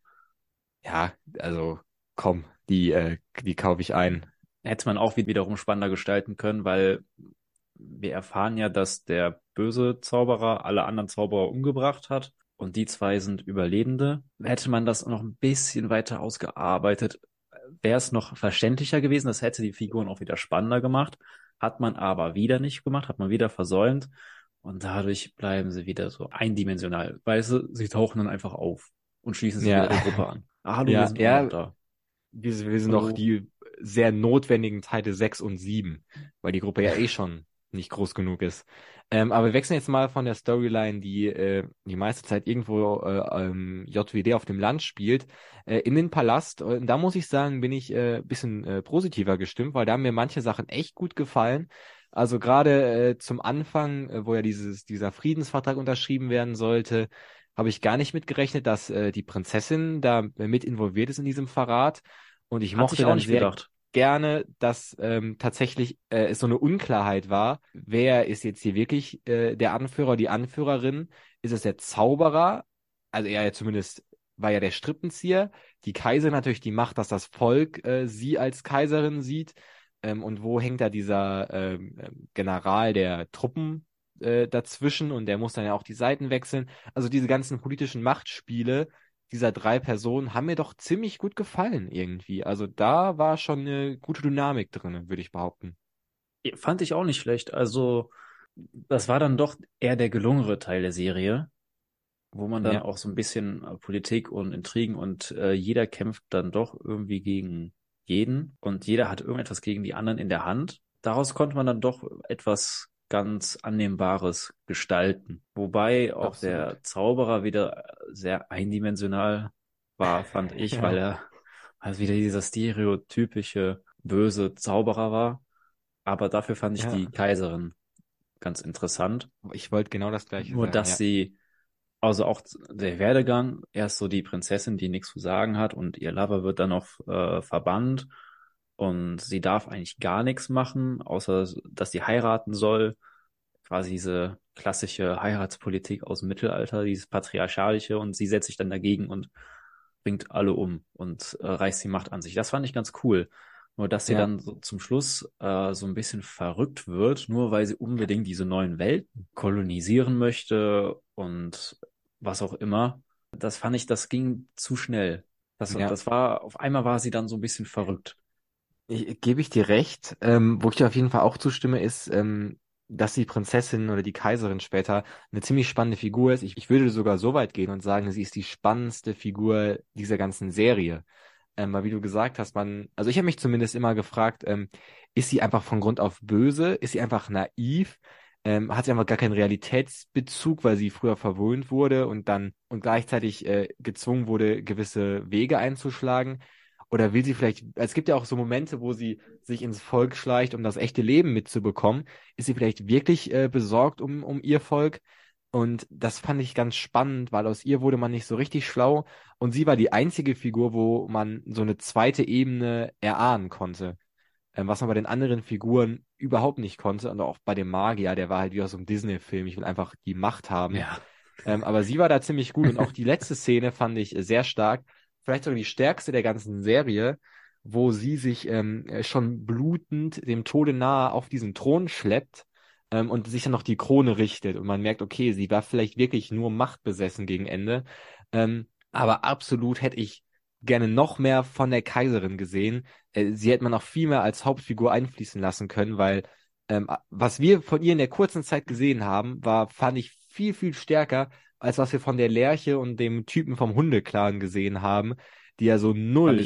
Ja, also komm, die, äh, die kaufe ich ein. Hätte man auch wiederum spannender gestalten können, weil wir erfahren ja, dass der böse Zauberer alle anderen Zauberer umgebracht hat und die zwei sind Überlebende. Hätte man das noch ein bisschen weiter ausgearbeitet, wäre es noch verständlicher gewesen. Das hätte die Figuren auch wieder spannender gemacht. Hat man aber wieder nicht gemacht, hat man wieder versäumt. Und dadurch bleiben sie wieder so eindimensional. Weißt du, sie tauchen dann einfach auf und schließen sich ja. wieder der Gruppe an. Ah, hallo, ja, wir sind ja, da. Wir, wir sind noch die sehr notwendigen Teile 6 und 7, weil die Gruppe ja eh schon nicht groß genug ist. Ähm, aber wir wechseln jetzt mal von der Storyline, die äh, die meiste Zeit irgendwo äh, ähm, JWD auf dem Land spielt, äh, in den Palast. Und da muss ich sagen, bin ich äh, bisschen äh, positiver gestimmt, weil da haben mir manche Sachen echt gut gefallen. Also gerade äh, zum Anfang, äh, wo ja dieses, dieser Friedensvertrag unterschrieben werden sollte, habe ich gar nicht mitgerechnet, dass äh, die Prinzessin da mit involviert ist in diesem Verrat. Und ich Hat mochte dann sehr gedacht. Gerne, dass ähm, tatsächlich äh, so eine Unklarheit war, wer ist jetzt hier wirklich äh, der Anführer, die Anführerin? Ist es der Zauberer? Also er ja zumindest war ja der Strippenzieher. Die Kaiserin natürlich die Macht, dass das Volk äh, sie als Kaiserin sieht. Ähm, und wo hängt da dieser ähm, General der Truppen äh, dazwischen und der muss dann ja auch die Seiten wechseln. Also diese ganzen politischen Machtspiele dieser drei Personen haben mir doch ziemlich gut gefallen irgendwie. Also da war schon eine gute Dynamik drin, würde ich behaupten. Fand ich auch nicht schlecht. Also das war dann doch eher der gelungene Teil der Serie, wo man dann ja. auch so ein bisschen äh, Politik und Intrigen und äh, jeder kämpft dann doch irgendwie gegen jeden und jeder hat irgendetwas gegen die anderen in der Hand. Daraus konnte man dann doch etwas ganz Annehmbares gestalten. Wobei auch Absolut. der Zauberer wieder sehr eindimensional war, fand ich, ja. weil er also wieder dieser stereotypische böse Zauberer war. Aber dafür fand ich ja. die Kaiserin ganz interessant. Ich wollte genau das gleiche Nur, sagen, dass ja. sie, also auch der Werdegang, erst so die Prinzessin, die nichts zu sagen hat und ihr Lover wird dann noch äh, verbannt und sie darf eigentlich gar nichts machen, außer dass sie heiraten soll. Quasi diese klassische Heiratspolitik aus dem Mittelalter, dieses patriarchalische und sie setzt sich dann dagegen und bringt alle um und äh, reißt die Macht an sich. Das fand ich ganz cool. Nur dass sie ja. dann so zum Schluss äh, so ein bisschen verrückt wird, nur weil sie unbedingt diese neuen Welten kolonisieren möchte und was auch immer. Das fand ich, das ging zu schnell. Das, ja. das war, auf einmal war sie dann so ein bisschen verrückt. Ich, gebe ich dir recht. Ähm, wo ich dir auf jeden Fall auch zustimme, ist, ähm, dass die Prinzessin oder die Kaiserin später eine ziemlich spannende Figur ist. Ich, ich würde sogar so weit gehen und sagen, sie ist die spannendste Figur dieser ganzen Serie. Ähm, weil wie du gesagt hast, man, also ich habe mich zumindest immer gefragt, ähm, ist sie einfach von Grund auf böse? Ist sie einfach naiv? Ähm, hat sie einfach gar keinen Realitätsbezug, weil sie früher verwöhnt wurde und dann und gleichzeitig äh, gezwungen wurde, gewisse Wege einzuschlagen? Oder will sie vielleicht, es gibt ja auch so Momente, wo sie sich ins Volk schleicht, um das echte Leben mitzubekommen. Ist sie vielleicht wirklich äh, besorgt um, um ihr Volk? Und das fand ich ganz spannend, weil aus ihr wurde man nicht so richtig schlau. Und sie war die einzige Figur, wo man so eine zweite Ebene erahnen konnte. Ähm, was man bei den anderen Figuren überhaupt nicht konnte. Und auch bei dem Magier, der war halt wie aus so einem Disney-Film. Ich will einfach die Macht haben. Ja. Ähm, aber sie war da ziemlich gut. Und auch die letzte Szene fand ich sehr stark vielleicht sogar die stärkste der ganzen Serie, wo sie sich ähm, äh, schon blutend dem Tode nahe auf diesen Thron schleppt ähm, und sich dann noch die Krone richtet. Und man merkt, okay, sie war vielleicht wirklich nur machtbesessen gegen Ende. Ähm, aber absolut hätte ich gerne noch mehr von der Kaiserin gesehen. Äh, sie hätte man auch viel mehr als Hauptfigur einfließen lassen können, weil ähm, was wir von ihr in der kurzen Zeit gesehen haben, war, fand ich viel, viel stärker als was wir von der Lerche und dem Typen vom Hundeclan gesehen haben, die ja so null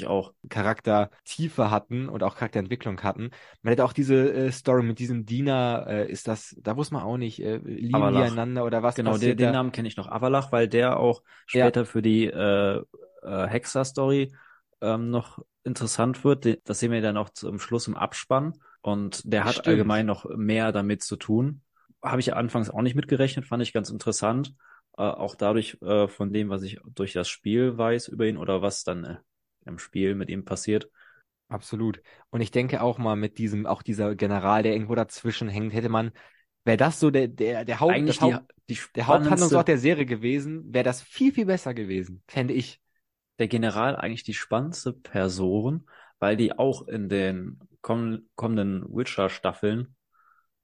Charaktertiefe hatten und auch Charakterentwicklung hatten. Man hätte auch diese äh, Story mit diesem Diener, äh, ist das, da wusste man auch nicht, äh, lieben Avalach. die einander oder was Genau, den, den Namen kenne ich noch, Avalach, weil der auch später ja. für die äh, äh, Hexer-Story ähm, noch interessant wird. Das sehen wir dann auch zum Schluss im Abspann. Und der hat Stimmt. allgemein noch mehr damit zu tun. Habe ich anfangs auch nicht mitgerechnet, fand ich ganz interessant äh, auch dadurch äh, von dem, was ich durch das Spiel weiß über ihn oder was dann äh, im Spiel mit ihm passiert. Absolut. Und ich denke auch mal mit diesem, auch dieser General, der irgendwo dazwischen hängt, hätte man, wäre das so der, der, der, Haupt, Eigentlich die, Haupt, die der Haupthandlungsort der Serie gewesen, wäre das viel, viel besser gewesen, fände ich. Der General eigentlich die spannendste Person, weil die auch in den kommenden Witcher-Staffeln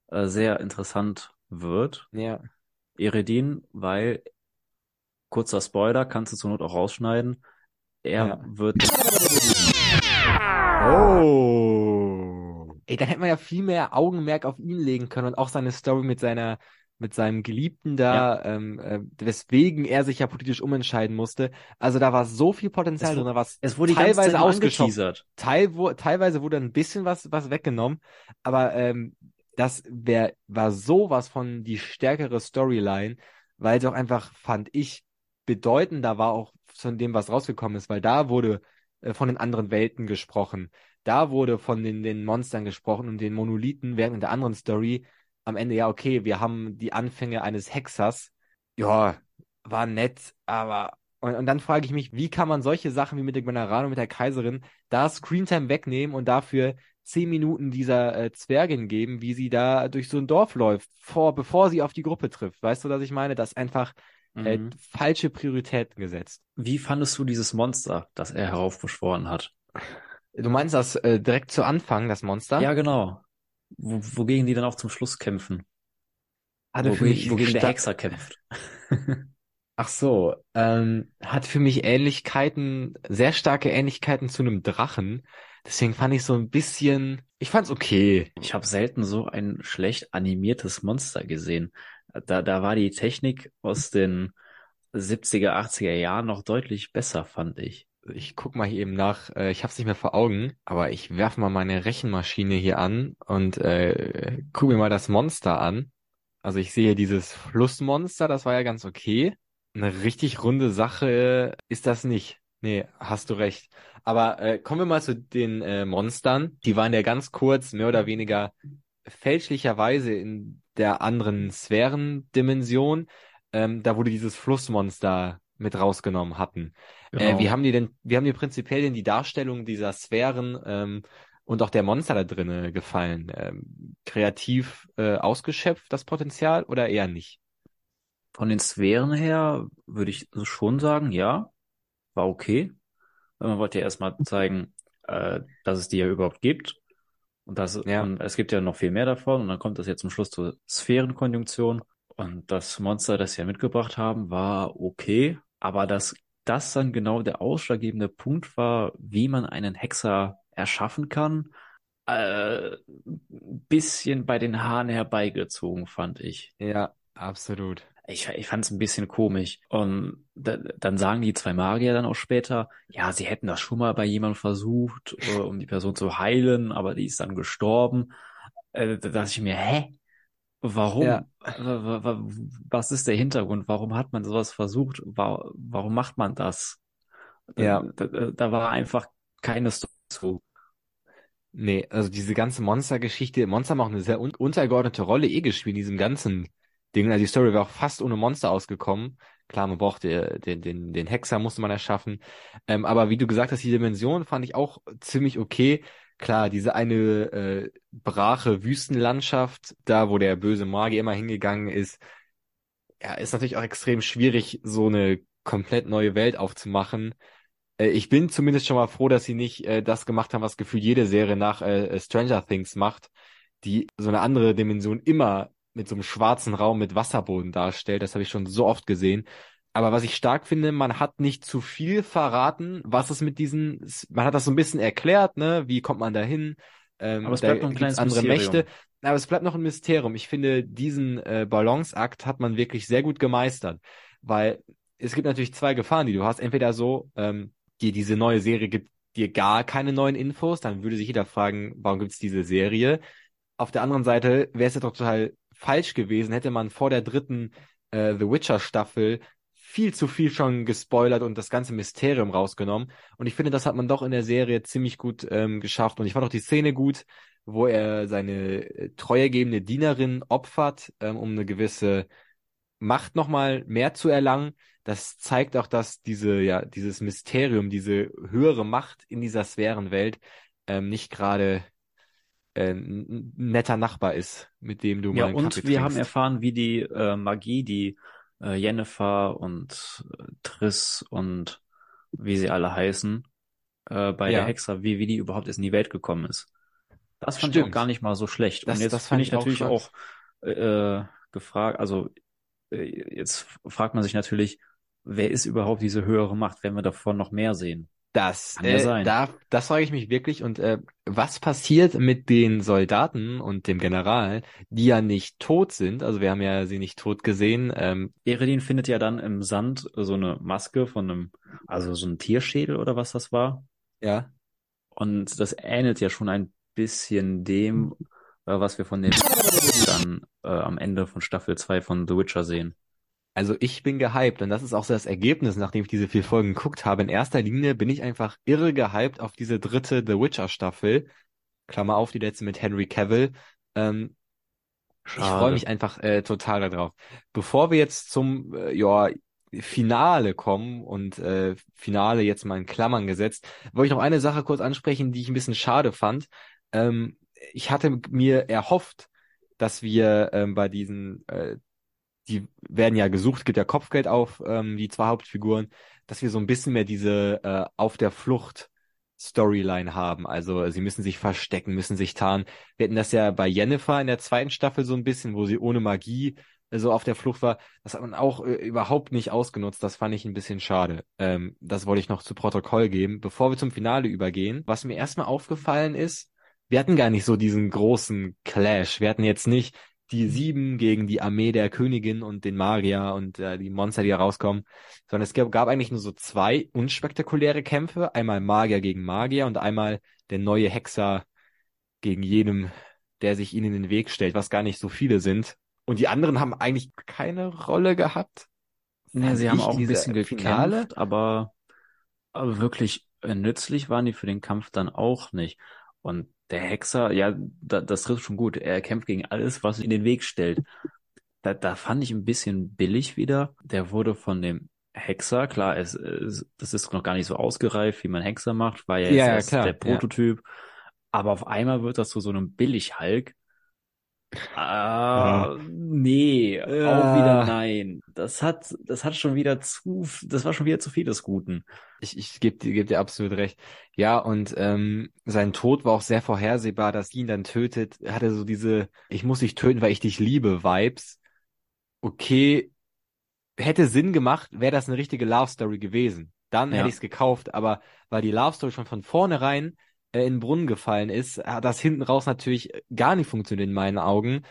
äh, sehr interessant wird. Ja. Eredin, weil, kurzer Spoiler, kannst du zur Not auch rausschneiden, er ja. wird... Oh! Ey, dann hätte man ja viel mehr Augenmerk auf ihn legen können und auch seine Story mit seiner mit seinem Geliebten da, ja. ähm, äh, weswegen er sich ja politisch umentscheiden musste. Also da war so viel Potenzial drin, da war es wurde teilweise ausgeteasert. Teil, teilweise wurde ein bisschen was, was weggenommen, aber ähm, das wär, war sowas von die stärkere Storyline, weil es auch einfach, fand ich, bedeutender war auch von dem, was rausgekommen ist, weil da wurde äh, von den anderen Welten gesprochen. Da wurde von den, den Monstern gesprochen und den Monolithen, während in der anderen Story am Ende, ja, okay, wir haben die Anfänge eines Hexers. Ja, war nett, aber und, und dann frage ich mich, wie kann man solche Sachen wie mit dem General und mit der Kaiserin da Screentime wegnehmen und dafür zehn Minuten dieser äh, Zwergin geben, wie sie da durch so ein Dorf läuft, vor, bevor sie auf die Gruppe trifft. Weißt du, was ich meine? Das einfach äh, mhm. falsche Prioritäten gesetzt. Wie fandest du dieses Monster, das er heraufbeschworen hat? Du meinst das äh, direkt zu Anfang, das Monster? Ja, genau. Wo, wogegen die dann auch zum Schluss kämpfen. Hatte mich wogegen der Hexer kämpft. Ach so, ähm, hat für mich Ähnlichkeiten, sehr starke Ähnlichkeiten zu einem Drachen. Deswegen fand ich so ein bisschen, ich fand's okay. Ich habe selten so ein schlecht animiertes Monster gesehen. Da, da war die Technik aus den 70er, 80er Jahren noch deutlich besser, fand ich. Ich guck mal hier eben nach, äh, ich hab's nicht mehr vor Augen, aber ich werf mal meine Rechenmaschine hier an und äh, guck mir mal das Monster an. Also ich sehe dieses Flussmonster, das war ja ganz okay. Eine richtig runde Sache ist das nicht. Nee, hast du recht. Aber äh, kommen wir mal zu den äh, Monstern. Die waren ja ganz kurz, mehr oder weniger fälschlicherweise in der anderen Sphärendimension. Ähm, da wurde dieses Flussmonster mit rausgenommen hatten. Genau. Äh, wie haben die denn, wie haben die prinzipiell denn die Darstellung dieser Sphären ähm, und auch der Monster da drinnen gefallen? Ähm, kreativ äh, ausgeschöpft, das Potenzial, oder eher nicht? Von den Sphären her würde ich schon sagen, ja, war okay. Man wollte ja erstmal zeigen, äh, dass es die ja überhaupt gibt. Und, das, ja. und es gibt ja noch viel mehr davon. Und dann kommt das jetzt zum Schluss zur Sphärenkonjunktion. Und das Monster, das sie ja mitgebracht haben, war okay. Aber dass das dann genau der ausschlaggebende Punkt war, wie man einen Hexer erschaffen kann, äh, bisschen bei den Haaren herbeigezogen, fand ich. Ja, absolut. Ich, ich fand es ein bisschen komisch. Und da, dann sagen die zwei Magier dann auch später, ja, sie hätten das schon mal bei jemandem versucht, äh, um die Person zu heilen, aber die ist dann gestorben. Äh, da dachte ich mir, hä? Warum? Ja. Was ist der Hintergrund? Warum hat man sowas versucht? Warum macht man das? Ja. Da, da, da war einfach keine Story zu. Nee, also diese ganze Monster-Geschichte, Monster haben auch eine sehr un untergeordnete Rolle eh gespielt in diesem ganzen Ding. Also die Story war auch fast ohne Monster ausgekommen. Klar, man brauchte den, den, den Hexer musste man erschaffen. Ähm, aber wie du gesagt hast, die Dimension fand ich auch ziemlich okay. Klar, diese eine äh, brache Wüstenlandschaft, da wo der böse Magier immer hingegangen ist, ja, ist natürlich auch extrem schwierig, so eine komplett neue Welt aufzumachen. Äh, ich bin zumindest schon mal froh, dass sie nicht äh, das gemacht haben, was gefühlt jede Serie nach äh, Stranger Things macht, die so eine andere Dimension immer mit so einem schwarzen Raum mit Wasserboden darstellt. Das habe ich schon so oft gesehen. Aber was ich stark finde, man hat nicht zu viel verraten, was es mit diesen, man hat das so ein bisschen erklärt, ne, wie kommt man da hin? Ähm, aber es bleibt noch ein kleines andere Mysterium. Mächte. Aber es bleibt noch ein Mysterium. Ich finde, diesen äh, Balanceakt hat man wirklich sehr gut gemeistert, weil es gibt natürlich zwei Gefahren, die du hast. Entweder so, ähm, dir diese neue Serie gibt dir gar keine neuen Infos, dann würde sich jeder fragen, warum gibt es diese Serie? Auf der anderen Seite wäre es ja doch total falsch gewesen, hätte man vor der dritten äh, The Witcher Staffel viel zu viel schon gespoilert und das ganze Mysterium rausgenommen. Und ich finde, das hat man doch in der Serie ziemlich gut ähm, geschafft. Und ich fand auch die Szene gut, wo er seine äh, treuegebende Dienerin opfert, ähm, um eine gewisse Macht nochmal mehr zu erlangen das zeigt auch, dass diese, ja, dieses Mysterium, diese höhere Macht in dieser Sphärenwelt ähm, nicht gerade äh, ein netter Nachbar ist, mit dem du ja, mal einen und Kaffee wir trinkst. haben erfahren, wie die äh, Magie, die äh, Jennifer und äh, Triss und wie sie alle heißen, äh, bei ja. der Hexer, wie, wie die überhaupt erst in die Welt gekommen ist. Das fand Stimmt. ich auch gar nicht mal so schlecht. Das, und jetzt finde ich, ich natürlich auch, auch äh, gefragt, also äh, jetzt fragt man sich natürlich, wer ist überhaupt diese höhere Macht, wenn wir davon noch mehr sehen? Das, Kann ja äh. Da, das frage ich mich wirklich. Und äh, was passiert mit den Soldaten und dem General, die ja nicht tot sind? Also wir haben ja sie nicht tot gesehen. Ähm, Eredin findet ja dann im Sand so eine Maske von einem, also so ein Tierschädel oder was das war. Ja. Und das ähnelt ja schon ein bisschen dem, äh, was wir von den dann äh, am Ende von Staffel 2 von The Witcher sehen. Also ich bin gehypt und das ist auch so das Ergebnis, nachdem ich diese vier Folgen geguckt habe. In erster Linie bin ich einfach irre gehypt auf diese dritte The Witcher Staffel. Klammer auf, die letzte mit Henry Cavill. Ähm, ich freue mich einfach äh, total darauf. Bevor wir jetzt zum äh, ja, Finale kommen und äh, Finale jetzt mal in Klammern gesetzt, wollte ich noch eine Sache kurz ansprechen, die ich ein bisschen schade fand. Ähm, ich hatte mir erhofft, dass wir ähm, bei diesen äh, die werden ja gesucht, gibt ja Kopfgeld auf ähm, die zwei Hauptfiguren, dass wir so ein bisschen mehr diese äh, auf der Flucht Storyline haben. Also sie müssen sich verstecken, müssen sich tarnen. Wir hatten das ja bei Jennifer in der zweiten Staffel so ein bisschen, wo sie ohne Magie äh, so auf der Flucht war. Das hat man auch äh, überhaupt nicht ausgenutzt. Das fand ich ein bisschen schade. Ähm, das wollte ich noch zu Protokoll geben. Bevor wir zum Finale übergehen, was mir erstmal aufgefallen ist, wir hatten gar nicht so diesen großen Clash. Wir hatten jetzt nicht die Sieben gegen die Armee der Königin und den Magier und äh, die Monster, die da rauskommen, sondern es gab, gab eigentlich nur so zwei unspektakuläre Kämpfe. Einmal Magier gegen Magier und einmal der neue Hexer gegen jenem, der sich ihnen in den Weg stellt, was gar nicht so viele sind. Und die anderen haben eigentlich keine Rolle gehabt. Ja, sie haben auch ein bisschen gekämpft, aber, aber wirklich äh, nützlich waren die für den Kampf dann auch nicht. Und der Hexer, ja, da, das trifft schon gut. Er kämpft gegen alles, was in den Weg stellt. Da, da fand ich ein bisschen billig wieder. Der wurde von dem Hexer, klar, es, es, das ist noch gar nicht so ausgereift, wie man Hexer macht, war ja jetzt ja, klar, der Prototyp. Ja. Aber auf einmal wird das zu so einem Billig-Hulk. Ah, ja. nee, ja. auch wieder nein. Das hat, das hat schon wieder zu, das war schon wieder zu viel des Guten. Ich, ich gebe dir, geb dir absolut recht. Ja, und ähm, sein Tod war auch sehr vorhersehbar, dass ihn dann tötet. Er hatte so diese, ich muss dich töten, weil ich dich liebe, Vibes. okay, hätte Sinn gemacht, wäre das eine richtige Love Story gewesen. Dann ja. hätte ich es gekauft, aber weil die Love Story schon von vornherein äh, in den Brunnen gefallen ist, hat das hinten raus natürlich gar nicht funktioniert in meinen Augen.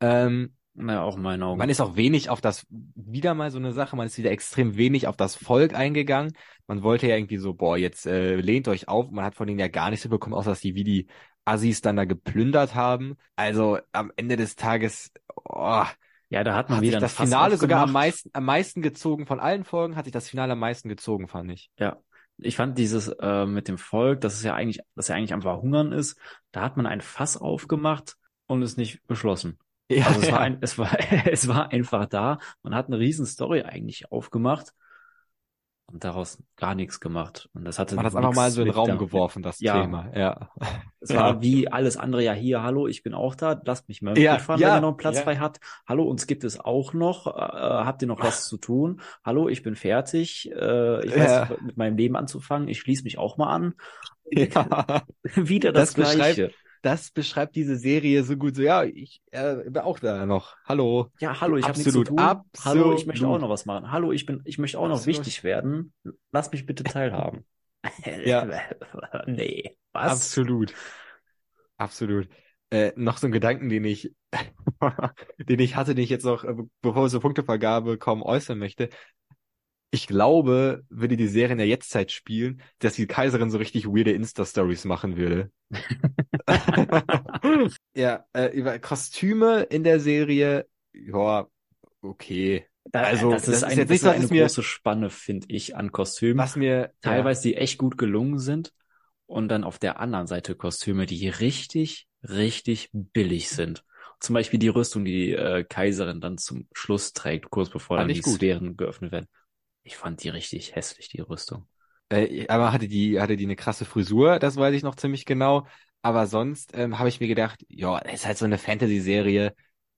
Ähm, naja, auch in meinen Augen. Man ist auch wenig auf das, wieder mal so eine Sache, man ist wieder extrem wenig auf das Volk eingegangen. Man wollte ja irgendwie so, boah, jetzt äh, lehnt euch auf. Man hat von denen ja gar nichts bekommen, außer dass die wie die Assis dann da geplündert haben. Also am Ende des Tages, oh, ja, da hat man hat wieder das Finale sogar am meisten, am meisten gezogen von allen Folgen, hat sich das Finale am meisten gezogen, fand ich. Ja. Ich fand dieses äh, mit dem Volk, dass es ja eigentlich, dass ja eigentlich einfach Hungern ist, da hat man ein Fass aufgemacht und es nicht beschlossen. Ja, also es war ein, es war, es war einfach da. Man hat eine riesen Story eigentlich aufgemacht und daraus gar nichts gemacht. Und das hatte Man hat einfach mal so in den Raum damit. geworfen, das ja. Thema. Ja. Es war ja. wie alles andere ja hier, hallo, ich bin auch da, lasst mich mal ja, fahren, ja, wenn ihr noch einen Platz frei hat. Hallo, uns gibt es auch noch. Äh, habt ihr noch was zu tun? Hallo, ich bin fertig. Äh, ich weiß mit meinem Leben anzufangen. Ich schließe mich auch mal an. Wieder das, das Gleiche das beschreibt diese Serie so gut. So, ja, ich äh, bin auch da noch. Hallo. Ja, hallo, ich habe nichts zu tun. Absolut. Hallo, ich möchte auch noch was machen. Hallo, ich bin, ich möchte auch noch Absolut. wichtig werden. Lass mich bitte teilhaben. ja. nee, was? Absolut. Absolut. Äh, noch so ein Gedanken, den ich, den ich hatte, den ich jetzt noch, äh, bevor wir zur Punktevergabe kommen, äußern möchte ich glaube, würde die Serie in der Jetztzeit spielen, dass die Kaiserin so richtig weirde Insta-Stories machen würde. ja, äh, über Kostüme in der Serie, ja, okay. Da, also das, das ist, ein, jetzt nicht so eine mir, große Spanne, finde ich, an Kostümen. Was mir teilweise ja. die echt gut gelungen sind und dann auf der anderen Seite Kostüme, die richtig, richtig billig sind. Zum Beispiel die Rüstung, die die äh, Kaiserin dann zum Schluss trägt, kurz bevor dann die gut. Sphären geöffnet werden. Ich fand die richtig hässlich, die Rüstung. Äh, aber hatte die, hatte die eine krasse Frisur, das weiß ich noch ziemlich genau. Aber sonst ähm, habe ich mir gedacht, ja, ist halt so eine Fantasy-Serie.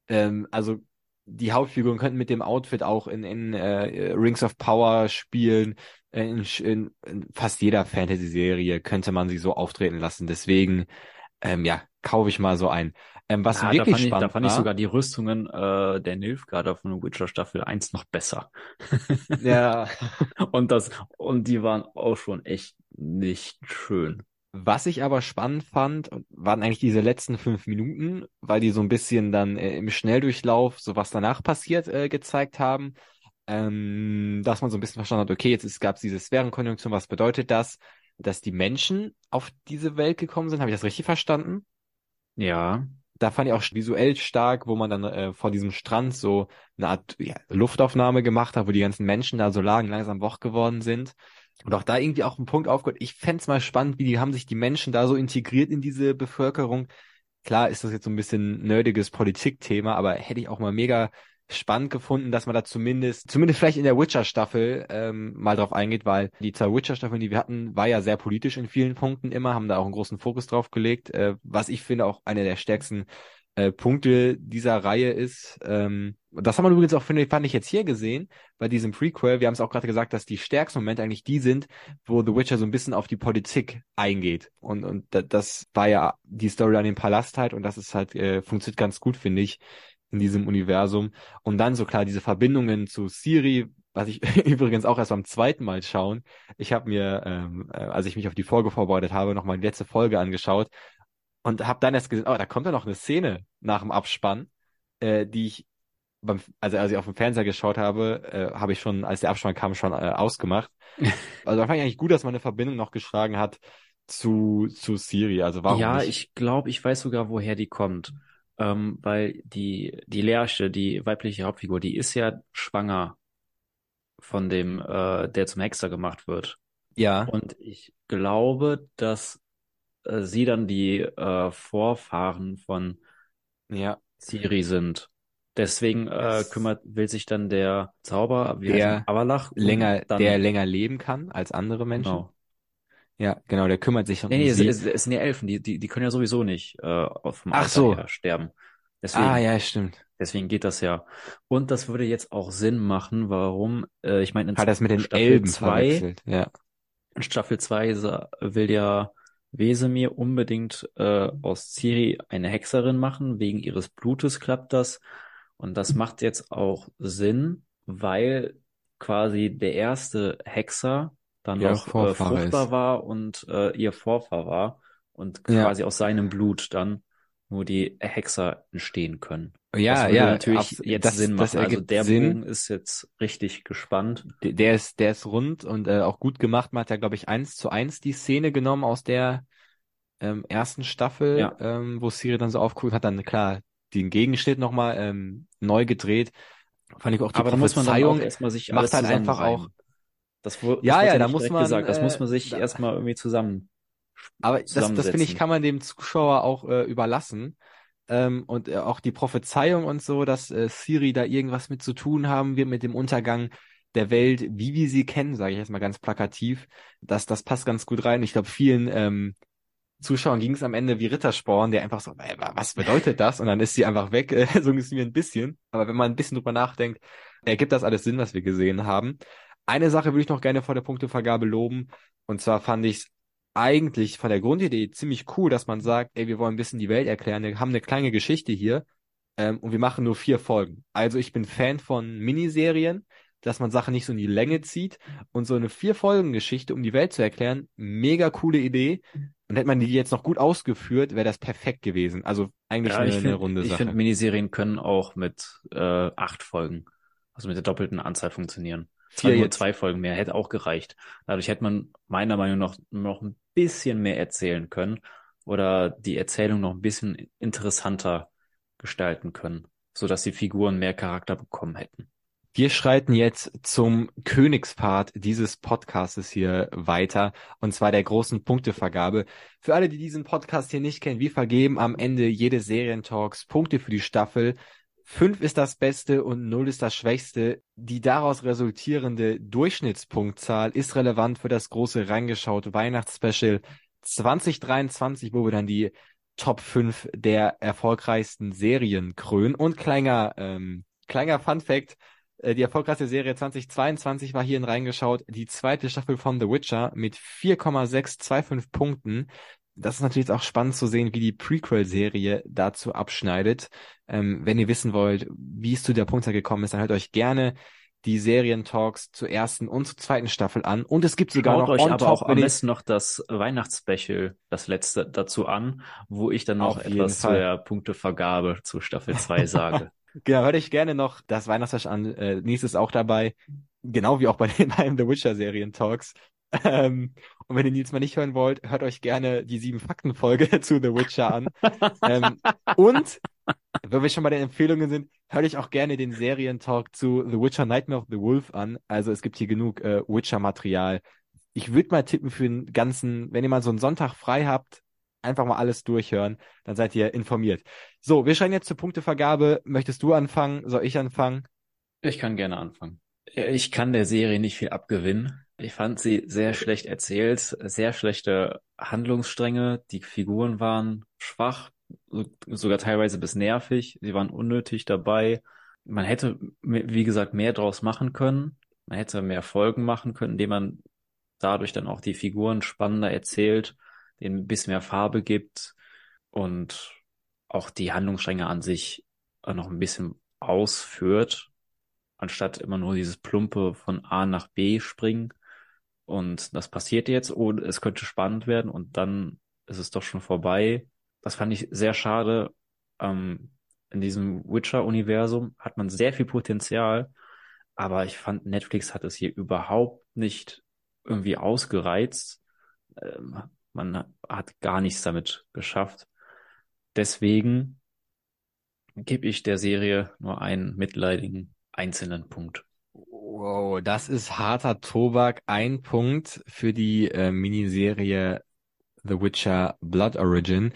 Ähm, also die Hauptfiguren könnten mit dem Outfit auch in, in äh, Rings of Power spielen. In, in, in fast jeder Fantasy-Serie könnte man sie so auftreten lassen. Deswegen, ähm, ja, kaufe ich mal so ein. Ähm, was ja, wirklich da spannend ich, Da fand war, ich sogar die Rüstungen äh, der Nilfgaarder von der Witcher Staffel 1 noch besser. ja. und das, und die waren auch schon echt nicht schön. Was ich aber spannend fand, waren eigentlich diese letzten fünf Minuten, weil die so ein bisschen dann äh, im Schnelldurchlauf, so was danach passiert, äh, gezeigt haben. Ähm, dass man so ein bisschen verstanden hat, okay, jetzt gab es diese Sphärenkonjunktion, was bedeutet das? Dass die Menschen auf diese Welt gekommen sind, habe ich das richtig verstanden? Ja da fand ich auch visuell stark, wo man dann äh, vor diesem Strand so eine Art ja, Luftaufnahme gemacht hat, wo die ganzen Menschen da so lagen, langsam wach geworden sind. Und auch da irgendwie auch ein Punkt aufgehört. Ich fände mal spannend, wie die haben sich die Menschen da so integriert in diese Bevölkerung. Klar ist das jetzt so ein bisschen nerdiges Politikthema, aber hätte ich auch mal mega spannend gefunden, dass man da zumindest, zumindest vielleicht in der Witcher-Staffel ähm, mal drauf eingeht, weil die zwei Witcher-Staffeln, die wir hatten, war ja sehr politisch in vielen Punkten immer, haben da auch einen großen Fokus drauf gelegt, äh, was ich finde auch eine der stärksten äh, Punkte dieser Reihe ist. Ähm, das haben wir übrigens auch, finde fand ich jetzt hier gesehen, bei diesem Prequel. Wir haben es auch gerade gesagt, dass die stärksten Momente eigentlich die sind, wo The Witcher so ein bisschen auf die Politik eingeht. Und, und das war ja die Story an dem Palast halt und das ist halt, äh, funktioniert ganz gut, finde ich in diesem Universum. Und dann so klar diese Verbindungen zu Siri, was ich übrigens auch erst beim zweiten Mal schauen. Ich habe mir, ähm, äh, als ich mich auf die Folge vorbereitet habe, nochmal die letzte Folge angeschaut und habe dann erst gesehen, oh, da kommt ja noch eine Szene nach dem Abspann, äh, die ich beim, also als ich auf dem Fernseher geschaut habe, äh, habe ich schon, als der Abspann kam, schon äh, ausgemacht. also da fand ich eigentlich gut, dass man eine Verbindung noch geschlagen hat zu, zu Siri. Also warum Ja, nicht? ich glaube, ich weiß sogar, woher die kommt ähm, weil die, die Lerche, die weibliche Hauptfigur, die ist ja schwanger von dem, äh, der zum Hexer gemacht wird. Ja. Und ich glaube, dass äh, sie dann die äh, Vorfahren von ja. Ciri sind. Deswegen äh, kümmert, will sich dann der Zauber, wie der Avalach, länger, dann, der länger leben kann als andere Menschen. Genau. Ja, genau, der kümmert sich um nee, nee, sie. Es, es sind ja Elfen, die, die, die können ja sowieso nicht äh, auf dem Ach so. sterben. Deswegen, ah, ja, stimmt. Deswegen geht das ja. Und das würde jetzt auch Sinn machen, warum, äh, ich meine, in Hat das mit den Staffel Elben zwei, ja. In Staffel 2 will ja Wesemir unbedingt äh, aus Ciri eine Hexerin machen, wegen ihres Blutes klappt das. Und das macht jetzt auch Sinn, weil quasi der erste Hexer dann ja, noch äh, fruchtbar ist. war und äh, ihr Vorfahr war und quasi ja. aus seinem Blut dann nur die Hexer entstehen können. Ja, ja, natürlich ab, jetzt das, Sinn machen. also der Sinn. Bogen ist jetzt richtig gespannt. Der, der ist, der ist rund und äh, auch gut gemacht. Man hat ja, glaube ich, eins zu eins die Szene genommen aus der ähm, ersten Staffel, ja. ähm, wo Siri dann so aufguckt, hat dann klar den Gegenschnitt nochmal ähm, neu gedreht. Fand ich auch die Aber Prophezeiung erstmal sich macht halt einfach auch. Das, das ja, ja, da muss man gesagt. Das äh, muss man sich erstmal irgendwie zusammen aber das, das finde ich, kann man dem Zuschauer auch äh, überlassen. Ähm, und äh, auch die Prophezeiung und so, dass äh, Siri da irgendwas mit zu tun haben wird mit dem Untergang der Welt, wie wir sie kennen, sage ich jetzt mal ganz plakativ. Das, das passt ganz gut rein. Ich glaube, vielen ähm, Zuschauern ging es am Ende wie Rittersporn, der einfach so, was bedeutet das? Und dann ist sie einfach weg, so mir ein bisschen. Aber wenn man ein bisschen drüber nachdenkt, ergibt das alles Sinn, was wir gesehen haben. Eine Sache würde ich noch gerne vor der Punktevergabe loben. Und zwar fand ich es eigentlich von der Grundidee ziemlich cool, dass man sagt, ey, wir wollen ein bisschen die Welt erklären, wir haben eine kleine Geschichte hier ähm, und wir machen nur vier Folgen. Also ich bin Fan von Miniserien, dass man Sachen nicht so in die Länge zieht und so eine vier Folgen Geschichte, um die Welt zu erklären, mega coole Idee. Und hätte man die jetzt noch gut ausgeführt, wäre das perfekt gewesen. Also eigentlich ja, eine, find, eine runde Sache. Ich finde, Miniserien können auch mit äh, acht Folgen, also mit der doppelten Anzahl funktionieren. Zwar nur zwei Folgen mehr, hätte auch gereicht. Dadurch hätte man meiner Meinung nach noch ein bisschen mehr erzählen können oder die Erzählung noch ein bisschen interessanter gestalten können, so dass die Figuren mehr Charakter bekommen hätten. Wir schreiten jetzt zum Königspart dieses Podcastes hier weiter, und zwar der großen Punktevergabe. Für alle, die diesen Podcast hier nicht kennen, wir vergeben am Ende jede Serientalks Punkte für die Staffel. Fünf ist das Beste und null ist das Schwächste. Die daraus resultierende Durchschnittspunktzahl ist relevant für das große reingeschaut Weihnachtsspecial 2023, wo wir dann die Top 5 der erfolgreichsten Serien krönen. Und kleiner, ähm, kleiner Fun Fact, äh, die erfolgreichste Serie 2022 war hierhin reingeschaut, die zweite Staffel von The Witcher mit 4,625 Punkten. Das ist natürlich auch spannend zu sehen, wie die Prequel-Serie dazu abschneidet. Ähm, wenn ihr wissen wollt, wie es zu der Punktzahl gekommen ist, dann hört euch gerne die Serientalks zur ersten und zur zweiten Staffel an. Und es gibt sogar Schaut noch euch aber auch am besten noch das Weihnachtsspecial, das letzte dazu an, wo ich dann noch etwas zur Punktevergabe zu Staffel 2 sage. Genau, hört euch gerne noch das Weihnachtsfest an. Äh, nächstes auch dabei. Genau wie auch bei den beiden The Witcher Serien Talks. Ähm, und wenn ihr Nils mal nicht hören wollt, hört euch gerne die sieben Fakten Folge zu The Witcher an. ähm, und wenn wir schon bei den Empfehlungen sind, hört euch auch gerne den Serientalk zu The Witcher Nightmare of the Wolf an. Also es gibt hier genug äh, Witcher Material. Ich würde mal tippen für den ganzen, wenn ihr mal so einen Sonntag frei habt, einfach mal alles durchhören, dann seid ihr informiert. So, wir schreien jetzt zur Punktevergabe. Möchtest du anfangen? Soll ich anfangen? Ich kann gerne anfangen. Ich kann der Serie nicht viel abgewinnen. Ich fand sie sehr schlecht erzählt, sehr schlechte Handlungsstränge. Die Figuren waren schwach, sogar teilweise bis nervig. Sie waren unnötig dabei. Man hätte, wie gesagt, mehr draus machen können. Man hätte mehr Folgen machen können, indem man dadurch dann auch die Figuren spannender erzählt denen ein bisschen mehr Farbe gibt und auch die Handlungsstränge an sich noch ein bisschen ausführt, anstatt immer nur dieses plumpe von A nach B springen. Und das passiert jetzt und es könnte spannend werden und dann ist es doch schon vorbei. Das fand ich sehr schade. Ähm, in diesem Witcher-Universum hat man sehr viel Potenzial, aber ich fand, Netflix hat es hier überhaupt nicht irgendwie ausgereizt. Ähm, man hat gar nichts damit geschafft. Deswegen gebe ich der Serie nur einen mitleidigen einzelnen Punkt. Wow, das ist harter Tobak. Ein Punkt für die äh, Miniserie The Witcher Blood Origin.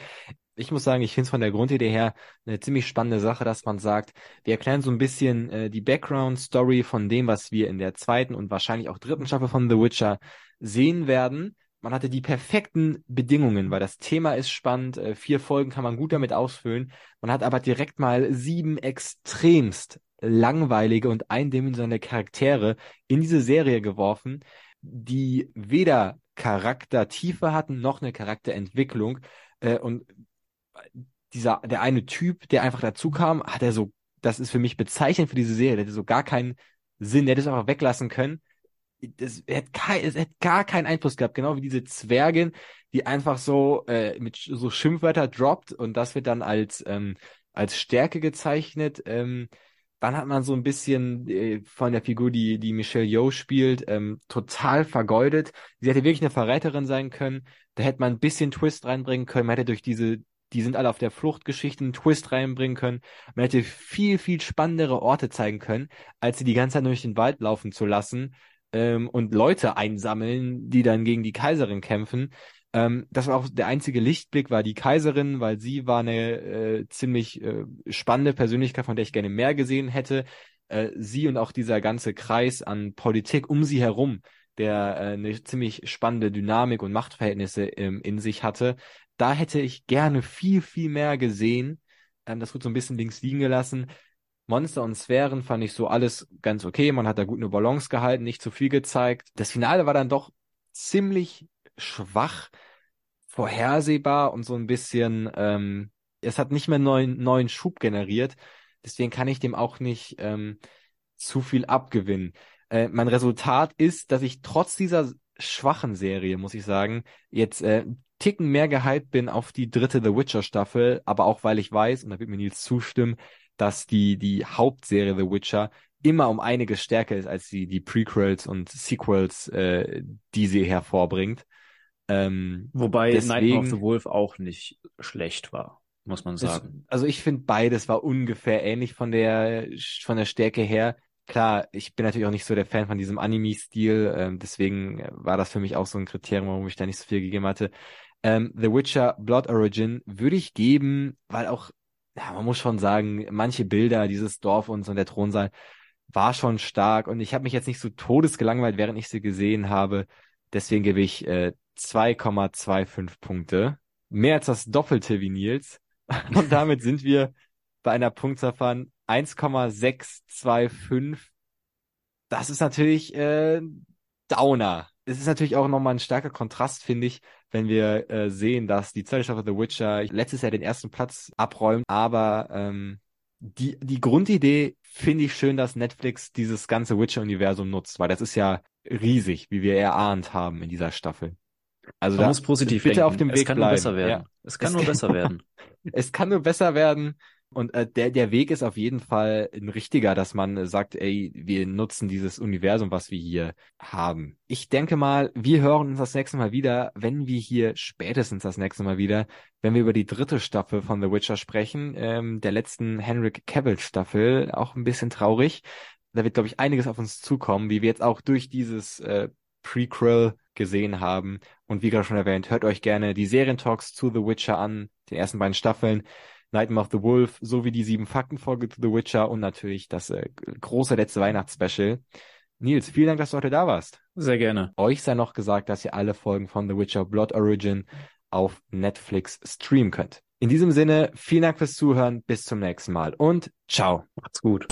Ich muss sagen, ich finde es von der Grundidee her eine ziemlich spannende Sache, dass man sagt, wir erklären so ein bisschen äh, die Background-Story von dem, was wir in der zweiten und wahrscheinlich auch dritten Staffel von The Witcher sehen werden man hatte die perfekten Bedingungen, weil das Thema ist spannend, äh, vier Folgen kann man gut damit ausfüllen. Man hat aber direkt mal sieben extremst langweilige und eindimensionale Charaktere in diese Serie geworfen, die weder Charaktertiefe hatten noch eine Charakterentwicklung. Äh, und dieser, der eine Typ, der einfach dazu kam, hat er so das ist für mich bezeichnend für diese Serie. Der hätte so gar keinen Sinn, der hätte es einfach weglassen können. Das hätte, kein, es hätte gar keinen Einfluss gehabt, genau wie diese Zwergin, die einfach so äh, mit so Schimpfwörter droppt und das wird dann als ähm, als Stärke gezeichnet. Ähm, dann hat man so ein bisschen äh, von der Figur, die, die Michelle Yeoh spielt, ähm, total vergeudet. Sie hätte wirklich eine Verräterin sein können. Da hätte man ein bisschen Twist reinbringen können. Man hätte durch diese, die sind alle auf der Flucht Geschichten einen Twist reinbringen können. Man hätte viel, viel spannendere Orte zeigen können, als sie die ganze Zeit durch den Wald laufen zu lassen ähm, und Leute einsammeln, die dann gegen die Kaiserin kämpfen. Ähm, das war auch der einzige Lichtblick, war die Kaiserin, weil sie war eine äh, ziemlich äh, spannende Persönlichkeit, von der ich gerne mehr gesehen hätte. Äh, sie und auch dieser ganze Kreis an Politik um sie herum, der äh, eine ziemlich spannende Dynamik und Machtverhältnisse ähm, in sich hatte. Da hätte ich gerne viel, viel mehr gesehen. Ähm, das wird so ein bisschen links liegen gelassen. Monster und Sphären fand ich so alles ganz okay. Man hat da gut eine Balance gehalten, nicht zu viel gezeigt. Das Finale war dann doch ziemlich schwach vorhersehbar und so ein bisschen, ähm, es hat nicht mehr neuen, neuen Schub generiert. Deswegen kann ich dem auch nicht ähm, zu viel abgewinnen. Äh, mein Resultat ist, dass ich trotz dieser schwachen Serie, muss ich sagen, jetzt äh, Ticken mehr gehypt bin auf die dritte The Witcher Staffel, aber auch weil ich weiß, und da wird mir Nils zustimmen, dass die, die Hauptserie The Witcher immer um einiges stärker ist als die, die Prequels und Sequels, äh, die sie hervorbringt. Ähm, Wobei deswegen, Night of the Wolf auch nicht schlecht war, muss man sagen. Es, also ich finde beides war ungefähr ähnlich von der von der Stärke her. Klar, ich bin natürlich auch nicht so der Fan von diesem Anime-Stil, ähm, deswegen war das für mich auch so ein Kriterium, warum ich da nicht so viel gegeben hatte. Ähm, The Witcher Blood Origin würde ich geben, weil auch, ja, man muss schon sagen, manche Bilder, dieses Dorf und so und der Thronsaal, war schon stark und ich habe mich jetzt nicht so todesgelangweilt, während ich sie gesehen habe. Deswegen gebe ich äh, 2,25 Punkte. Mehr als das Doppelte wie Nils. Und damit sind wir bei einer Punktzahl von 1,625. Das ist natürlich äh, Downer. Es ist natürlich auch nochmal ein starker Kontrast, finde ich, wenn wir äh, sehen, dass die zweite Staffel The Witcher letztes Jahr den ersten Platz abräumt. Aber ähm, die, die Grundidee finde ich schön, dass Netflix dieses ganze Witcher-Universum nutzt, weil das ist ja riesig, wie wir erahnt haben in dieser Staffel. Also Man da muss positiv bitte denken. auf dem Weg es kann bleiben. nur besser werden. Ja. Es kann es nur kann, besser werden. es kann nur besser werden. Und äh, der, der Weg ist auf jeden Fall ein richtiger, dass man äh, sagt, ey, wir nutzen dieses Universum, was wir hier haben. Ich denke mal, wir hören uns das nächste Mal wieder, wenn wir hier spätestens das nächste Mal wieder, wenn wir über die dritte Staffel von The Witcher sprechen, ähm, der letzten Henrik Cavill Staffel, auch ein bisschen traurig. Da wird, glaube ich, einiges auf uns zukommen, wie wir jetzt auch durch dieses äh, Prequel gesehen haben. Und wie gerade schon erwähnt, hört euch gerne die Serientalks zu The Witcher an, den ersten beiden Staffeln. Nightmare of the Wolf sowie die sieben Faktenfolge zu The Witcher und natürlich das äh, große letzte Weihnachtsspecial. Nils, vielen Dank, dass du heute da warst. Sehr gerne. Euch sei noch gesagt, dass ihr alle Folgen von The Witcher Blood Origin auf Netflix streamen könnt. In diesem Sinne, vielen Dank fürs Zuhören, bis zum nächsten Mal und ciao. Macht's gut.